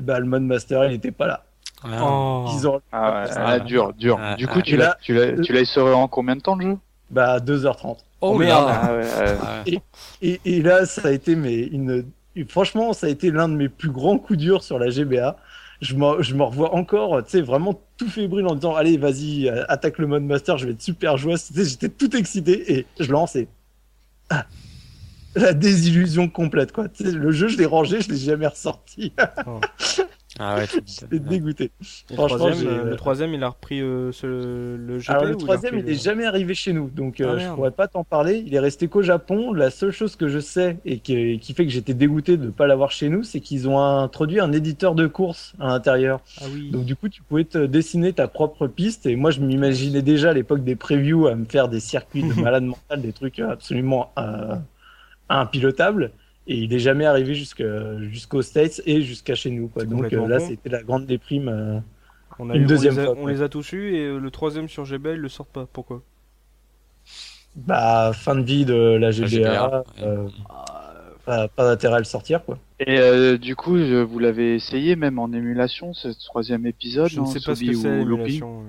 bah, le mode master il n'était pas là. Ah, oh. ah, ouais, ah, dur, dur. du coup, tu l'as, tu l'as, tu l'as en combien de temps le jeu? Bah 2h30. Oh, merde ah ah et, et, là, ça a été mais une, franchement, ça a été l'un de mes plus grands coups durs sur la GBA. Je me, je me revois encore, tu sais, vraiment tout fébrile en disant, allez, vas-y, attaque le mode master, je vais être super joyeux. J'étais tout excité et je lançais. Ah, la désillusion complète, quoi. Tu sais, le jeu, je l'ai rangé, je l'ai jamais ressorti. Oh. Ah ouais, J'étais dégoûté. Le troisième, euh, le troisième, il a repris euh, le GP Alors, le troisième, il, n'est jamais arrivé chez nous, donc euh, ah, je pourrais pas t'en parler. Il est resté qu'au Japon. La seule chose que je sais et qui, qui fait que j'étais dégoûté de ne pas l'avoir chez nous, c'est qu'ils ont introduit un éditeur de course à l'intérieur. Ah, oui. Donc du coup, tu pouvais te dessiner ta propre piste. Et moi, je m'imaginais déjà à l'époque des previews à me faire des circuits de malade mental, des trucs absolument impilotables et il est jamais arrivé jusqu'aux States et jusqu'à chez nous. Quoi. Donc euh, là, c'était la grande déprime. Euh, on a une deuxième on les a, fois. On les a tous eus et euh, le troisième sur GBA, il le sort pas. Pourquoi? Bah, fin de vie de la GBA. pas, pas d'intérêt à le sortir, quoi. Et du coup, vous l'avez essayé même en émulation, ce troisième épisode Je ne sais pas ce que c'est l'émulation.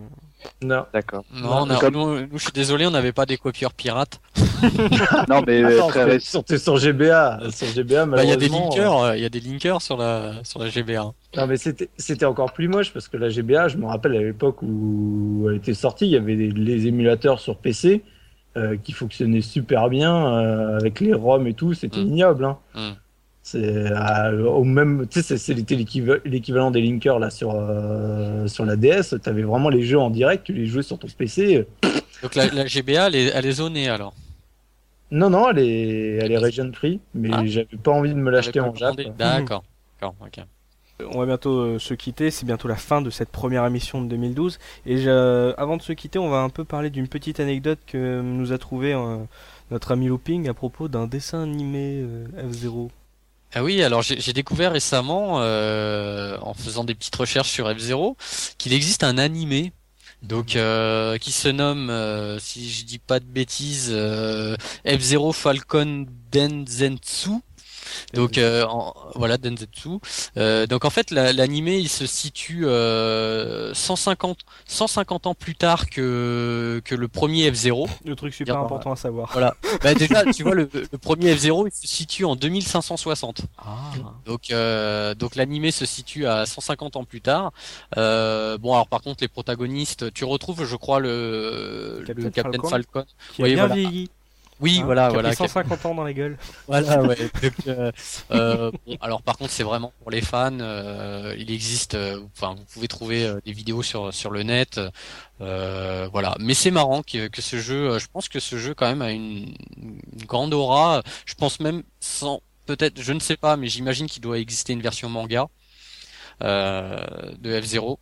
Non. D'accord. Non, nous, je suis désolé, on n'avait pas des copieurs pirates. non, mais Attends, très sur, sur GBA. Sur GBA, bah, il y a des linkers, euh, il y a des linkers sur la, sur la GBA. Non, mais c'était, c'était encore plus moche parce que la GBA, je me rappelle à l'époque où elle était sortie, il y avait les, émulateurs sur PC euh, qui fonctionnaient super bien euh, avec les ROM et tout, c'était mm. ignoble. Hein. Mm. C'est euh, au même, tu sais, c'était l'équivalent des linkers là sur euh, sur la DS. T'avais vraiment les jeux en direct, tu les jouais sur ton PC. Donc la, la GBA, elle est, elle est, zonée alors. Non non, elle est elle est region free, mais ah. j'avais pas envie de me l'acheter en Jap. D'accord, d'accord, ok. On va bientôt euh, se quitter, c'est bientôt la fin de cette première émission de 2012. Et avant de se quitter, on va un peu parler d'une petite anecdote que nous a trouvé notre ami Looping à propos d'un dessin animé F0. Ah oui, alors j'ai découvert récemment, euh, en faisant des petites recherches sur F0, qu'il existe un animé, donc euh, qui se nomme, euh, si je dis pas de bêtises, F0 Falcon Denzensu. Donc euh, voilà Denzetsu. Euh, donc en fait l'animé il se situe 150 euh, 150 ans plus tard que que le premier F0. Le truc super important à savoir. Voilà. bah, déjà tu vois le, premier F0 il se situe en 2560. Ah. Donc donc l'animé se situe à 150 ans plus tard. bon alors par contre les protagonistes tu retrouves je crois le Captain, Falcon, qui a bien vieilli. Oui, hein, voilà, voilà. 150 ans dans la gueule. Voilà, ouais. Euh, euh, bon, alors par contre, c'est vraiment pour les fans. Euh, il existe, enfin, vous pouvez trouver des vidéos sur sur le net. voilà, mais c'est marrant que, que ce jeu. je pense que ce jeu quand même a une, une grande aura. Je pense même sans peut-être, je ne sais pas, mais j'imagine qu'il doit exister une version manga de F0.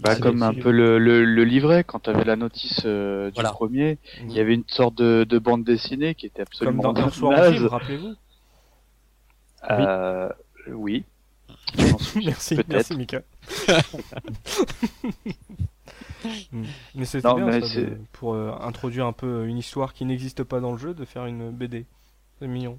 Bah, comme un peu le, le, le, livret, quand tu avais la notice euh, du premier, il y avait une sorte de, de bande dessinée qui était absolument comme dans film, rappelez-vous. Euh, oui. merci, merci Mika. Hmm. mais c'est bien ça, pour euh, introduire un peu une histoire qui n'existe pas dans le jeu, de faire une BD. C'est mignon.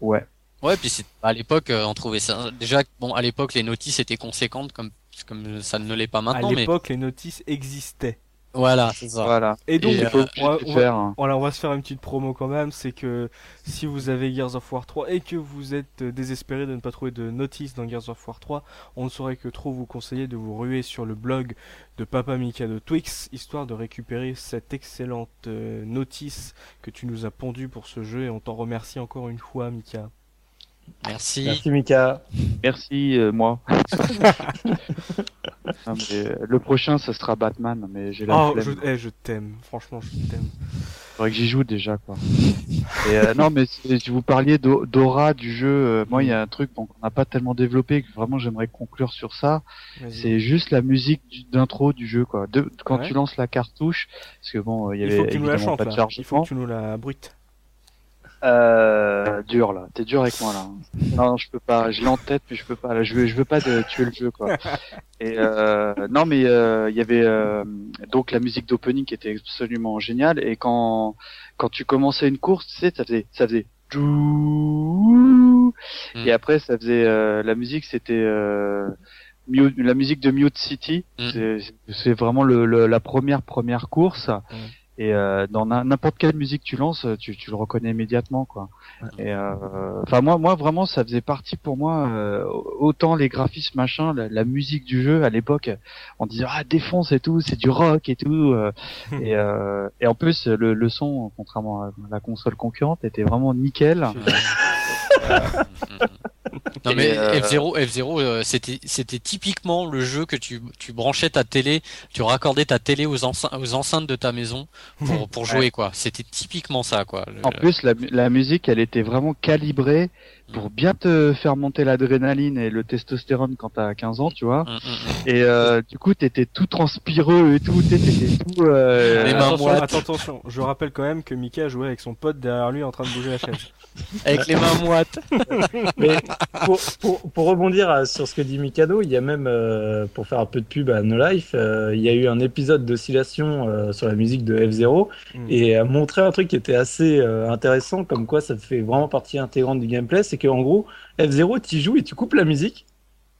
Ouais. Ouais, puis à l'époque, euh, on trouvait ça. Déjà, bon, à l'époque, les notices étaient conséquentes comme comme ça ne l'est pas maintenant. À l'époque, les notices existaient. Voilà, c'est ça. Voilà. Et donc, on, va, on, va, se faire une petite promo quand même. C'est que si vous avez Gears of War 3 et que vous êtes désespéré de ne pas trouver de notices dans Gears of War 3, on ne saurait que trop vous conseiller de vous ruer sur le blog de Papa Mika de Twix, histoire de récupérer cette excellente euh, notice que tu nous as pondue pour ce jeu. Et on t'en remercie encore une fois, Mika. Merci. Merci Mika. Merci moi. le prochain, ça sera Batman, mais j'ai la oh, je, eh, je t'aime, franchement, je t'aime. Faudrait que j'y joue déjà, quoi. Et, euh, non, mais si vous parliez d'aura du jeu, euh, moi, il y a un truc qu'on n'a pas tellement développé, que vraiment j'aimerais conclure sur ça. C'est juste la musique d'intro du jeu, quoi. De, quand tu lances la cartouche, parce que bon, il y avait il faut que tu nous la chantes, là. Il faut que tu nous la bruites. Euh, dur là, t'es dur avec moi là. Non, je peux pas, je l'ai en tête, mais je peux pas. Là, je veux, je veux pas de tuer le jeu quoi. Et euh, non, mais euh, il y avait euh, donc la musique d'opening qui était absolument géniale. Et quand quand tu commençais une course, tu sais, ça faisait ça faisait et hmm. après ça faisait euh, la musique, c'était euh, la musique de Mute City. Hmm. C'est vraiment le, la première première course. Hmm. Et euh, dans n'importe quelle musique tu lances, tu, tu le reconnais immédiatement, quoi. Et euh, enfin moi, moi vraiment, ça faisait partie pour moi euh, autant les graphismes machin, la, musique du jeu à l'époque, on disait ah défonce et tout, c'est du rock et tout. et, et en plus le, le son, contrairement à la console concurrente, était vraiment nickel. Non mais euh, F0, F0, euh, c'était c'était typiquement le jeu que tu tu branchais ta télé, tu raccordais ta télé aux, aux enceintes de ta maison pour pour jouer quoi. C'était typiquement ça quoi. En plus la, la musique, elle était vraiment calibrée pour bien te faire monter l'adrénaline et le testostérone quand t'as 15 ans, tu vois. Mm, mm, mm. Et euh, du coup, t'étais tout transpireux et tout, t'étais tout. Euh... Les mains attention, attention, attention, je rappelle quand même que Mika jouait avec son pote derrière lui en train de bouger la chaise. avec les mains moites. Mais pour, pour, pour, rebondir sur ce que dit Mikado, il y a même, euh, pour faire un peu de pub à No Life, euh, il y a eu un épisode d'oscillation euh, sur la musique de F0 et a montré un truc qui était assez intéressant, comme quoi ça fait vraiment partie intégrante du gameplay c'est qu'en gros, F0, tu joues et tu coupes la musique.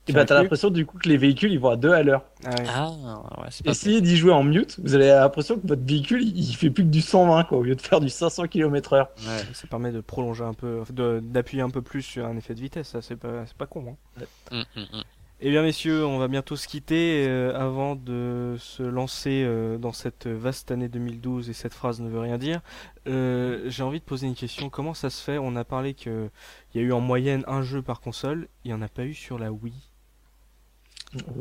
Et bah t'as l'impression du coup que les véhicules ils vont à deux à l'heure. Ah, ah ouais, Essayez d'y jouer en mute, vous avez l'impression que votre véhicule il fait plus que du 120 quoi, au lieu de faire du 500 km heure. Ouais, ça permet de prolonger un peu, d'appuyer un peu plus sur un effet de vitesse, ça c'est pas, pas con. Hein. Hum, hum, hum. Eh bien messieurs, on va bientôt se quitter euh, avant de se lancer euh, dans cette vaste année 2012 et cette phrase ne veut rien dire. Euh, j'ai envie de poser une question, comment ça se fait? On a parlé qu'il y a eu en moyenne un jeu par console, il n'y en a pas eu sur la Wii.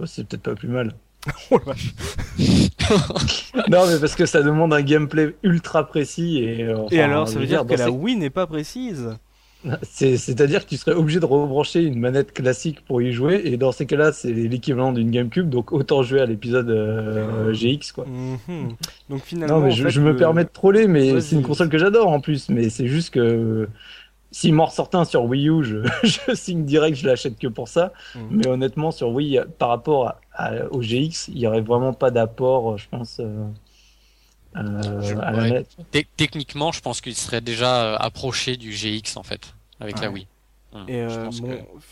C'est peut-être pas plus mal. oh la vache Non mais parce que ça demande un gameplay ultra précis et... et alors ça veut dire que la Wii n'est pas précise c'est-à-dire que tu serais obligé de rebrancher une manette classique pour y jouer, et dans ces cas-là, c'est l'équivalent d'une GameCube, donc autant jouer à l'épisode euh, GX, quoi. Mhm. Donc finalement, non, mais je, me permets de troller, mais c'est une console que j'adore en plus, mais c'est juste que s'il m'en ressort un sur Wii U, je, je, signe direct, je l'achète que pour ça. Mhm. Mais honnêtement, sur Wii, par rapport au GX, il y aurait vraiment pas d'apport, je pense. Euh, euh, techniquement, je pense qu'il serait déjà euh, approché du GX en fait, avec la Wii. Hum, Et euh,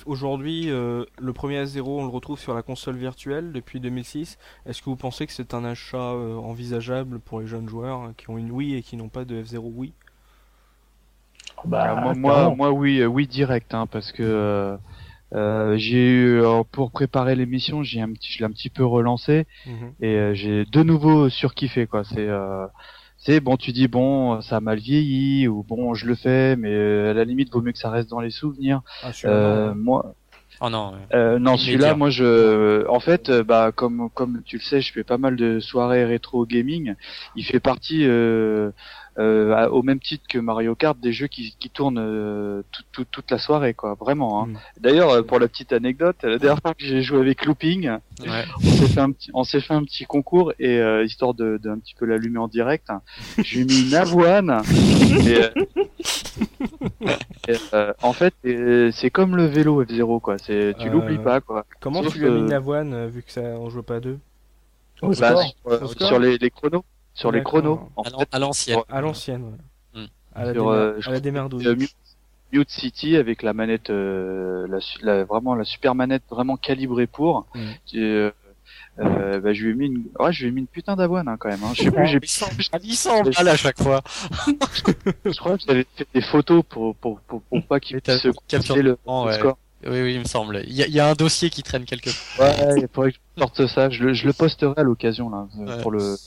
aujourd'hui, le premier S0, on le retrouve sur la console virtuelle depuis 2006. Est-ce que vous pensez que c'est un achat envisageable pour les jeunes joueurs qui ont une Wii et qui n'ont pas de F0 Wii? Bah, moi, moi, moi, oui, oui direct, hein, parce que euh, j'ai eu pour préparer l'émission, j'ai un petit, je l'ai un petit peu relancé mhm. et euh, j'ai de nouveau surkiffé quoi. C'est euh, c'est bon, tu dis bon, ça a mal vieilli ou bon, je le fais, mais à la limite, vaut mieux que ça reste dans les souvenirs. Ah, moi. Oh non. non, celui-là, moi, je, en fait, bah, comme comme tu le sais, je fais pas mal de soirées rétro gaming. Il fait partie euh, au même titre que Mario Kart, des jeux qui, qui tournent euh, toute la soirée, quoi, vraiment. Hein. Mm. D'ailleurs, euh, pour la petite anecdote, la dernière fois que j'ai joué avec Looping, ouais. on s'est fait un petit, on s'est fait un petit concours et euh, histoire de d'un petit peu l'allumer en direct, j'ai mis une avoine. et, en fait, c'est comme le vélo F0, quoi. C'est, tu l'oublies pas, quoi. Comment tu lui as mis une avoine vu que ça on joue pas à deux? Bah, sur, sur les, les chronos sur les chronos. En à l'ancienne. À l'ancienne, ouais. Hmm. À la, euh, euh, Mute City avec la manette, euh, la, vraiment la super manette vraiment calibrée pour. Hmm. Euh, euh, bah, je lui ai mis une, ouais, je lui ai mis une putain d'avoine hein, quand même. Hein. Je sais plus, j'ai 800 balles à chaque fois. je crois que j'avais fait des photos pour pour pour, pour pas qu'il puisse capter le, le score. Oui, oui, il me semble. Il y, a, il y, a, un dossier qui traîne quelque part. Ouais, il faudrait que je sorte ça. Je le, je le posterai à l'occasion là pour le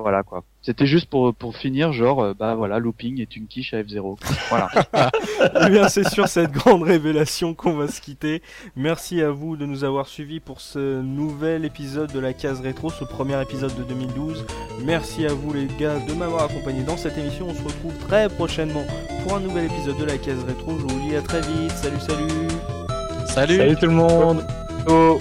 voilà quoi. C'était juste pour, pour finir, genre, euh, bah voilà, looping est une quiche à F0. Voilà. Eh bien, c'est sur cette grande révélation qu'on va se quitter. Merci à vous de nous avoir suivis pour ce nouvel épisode de la case rétro, ce premier épisode de 2012. Merci à vous les gars de m'avoir accompagné dans cette émission. On se retrouve très prochainement pour un nouvel épisode de la case rétro. Je vous dis à très vite. Salut, salut. Salut. Salut tout le monde. Oh.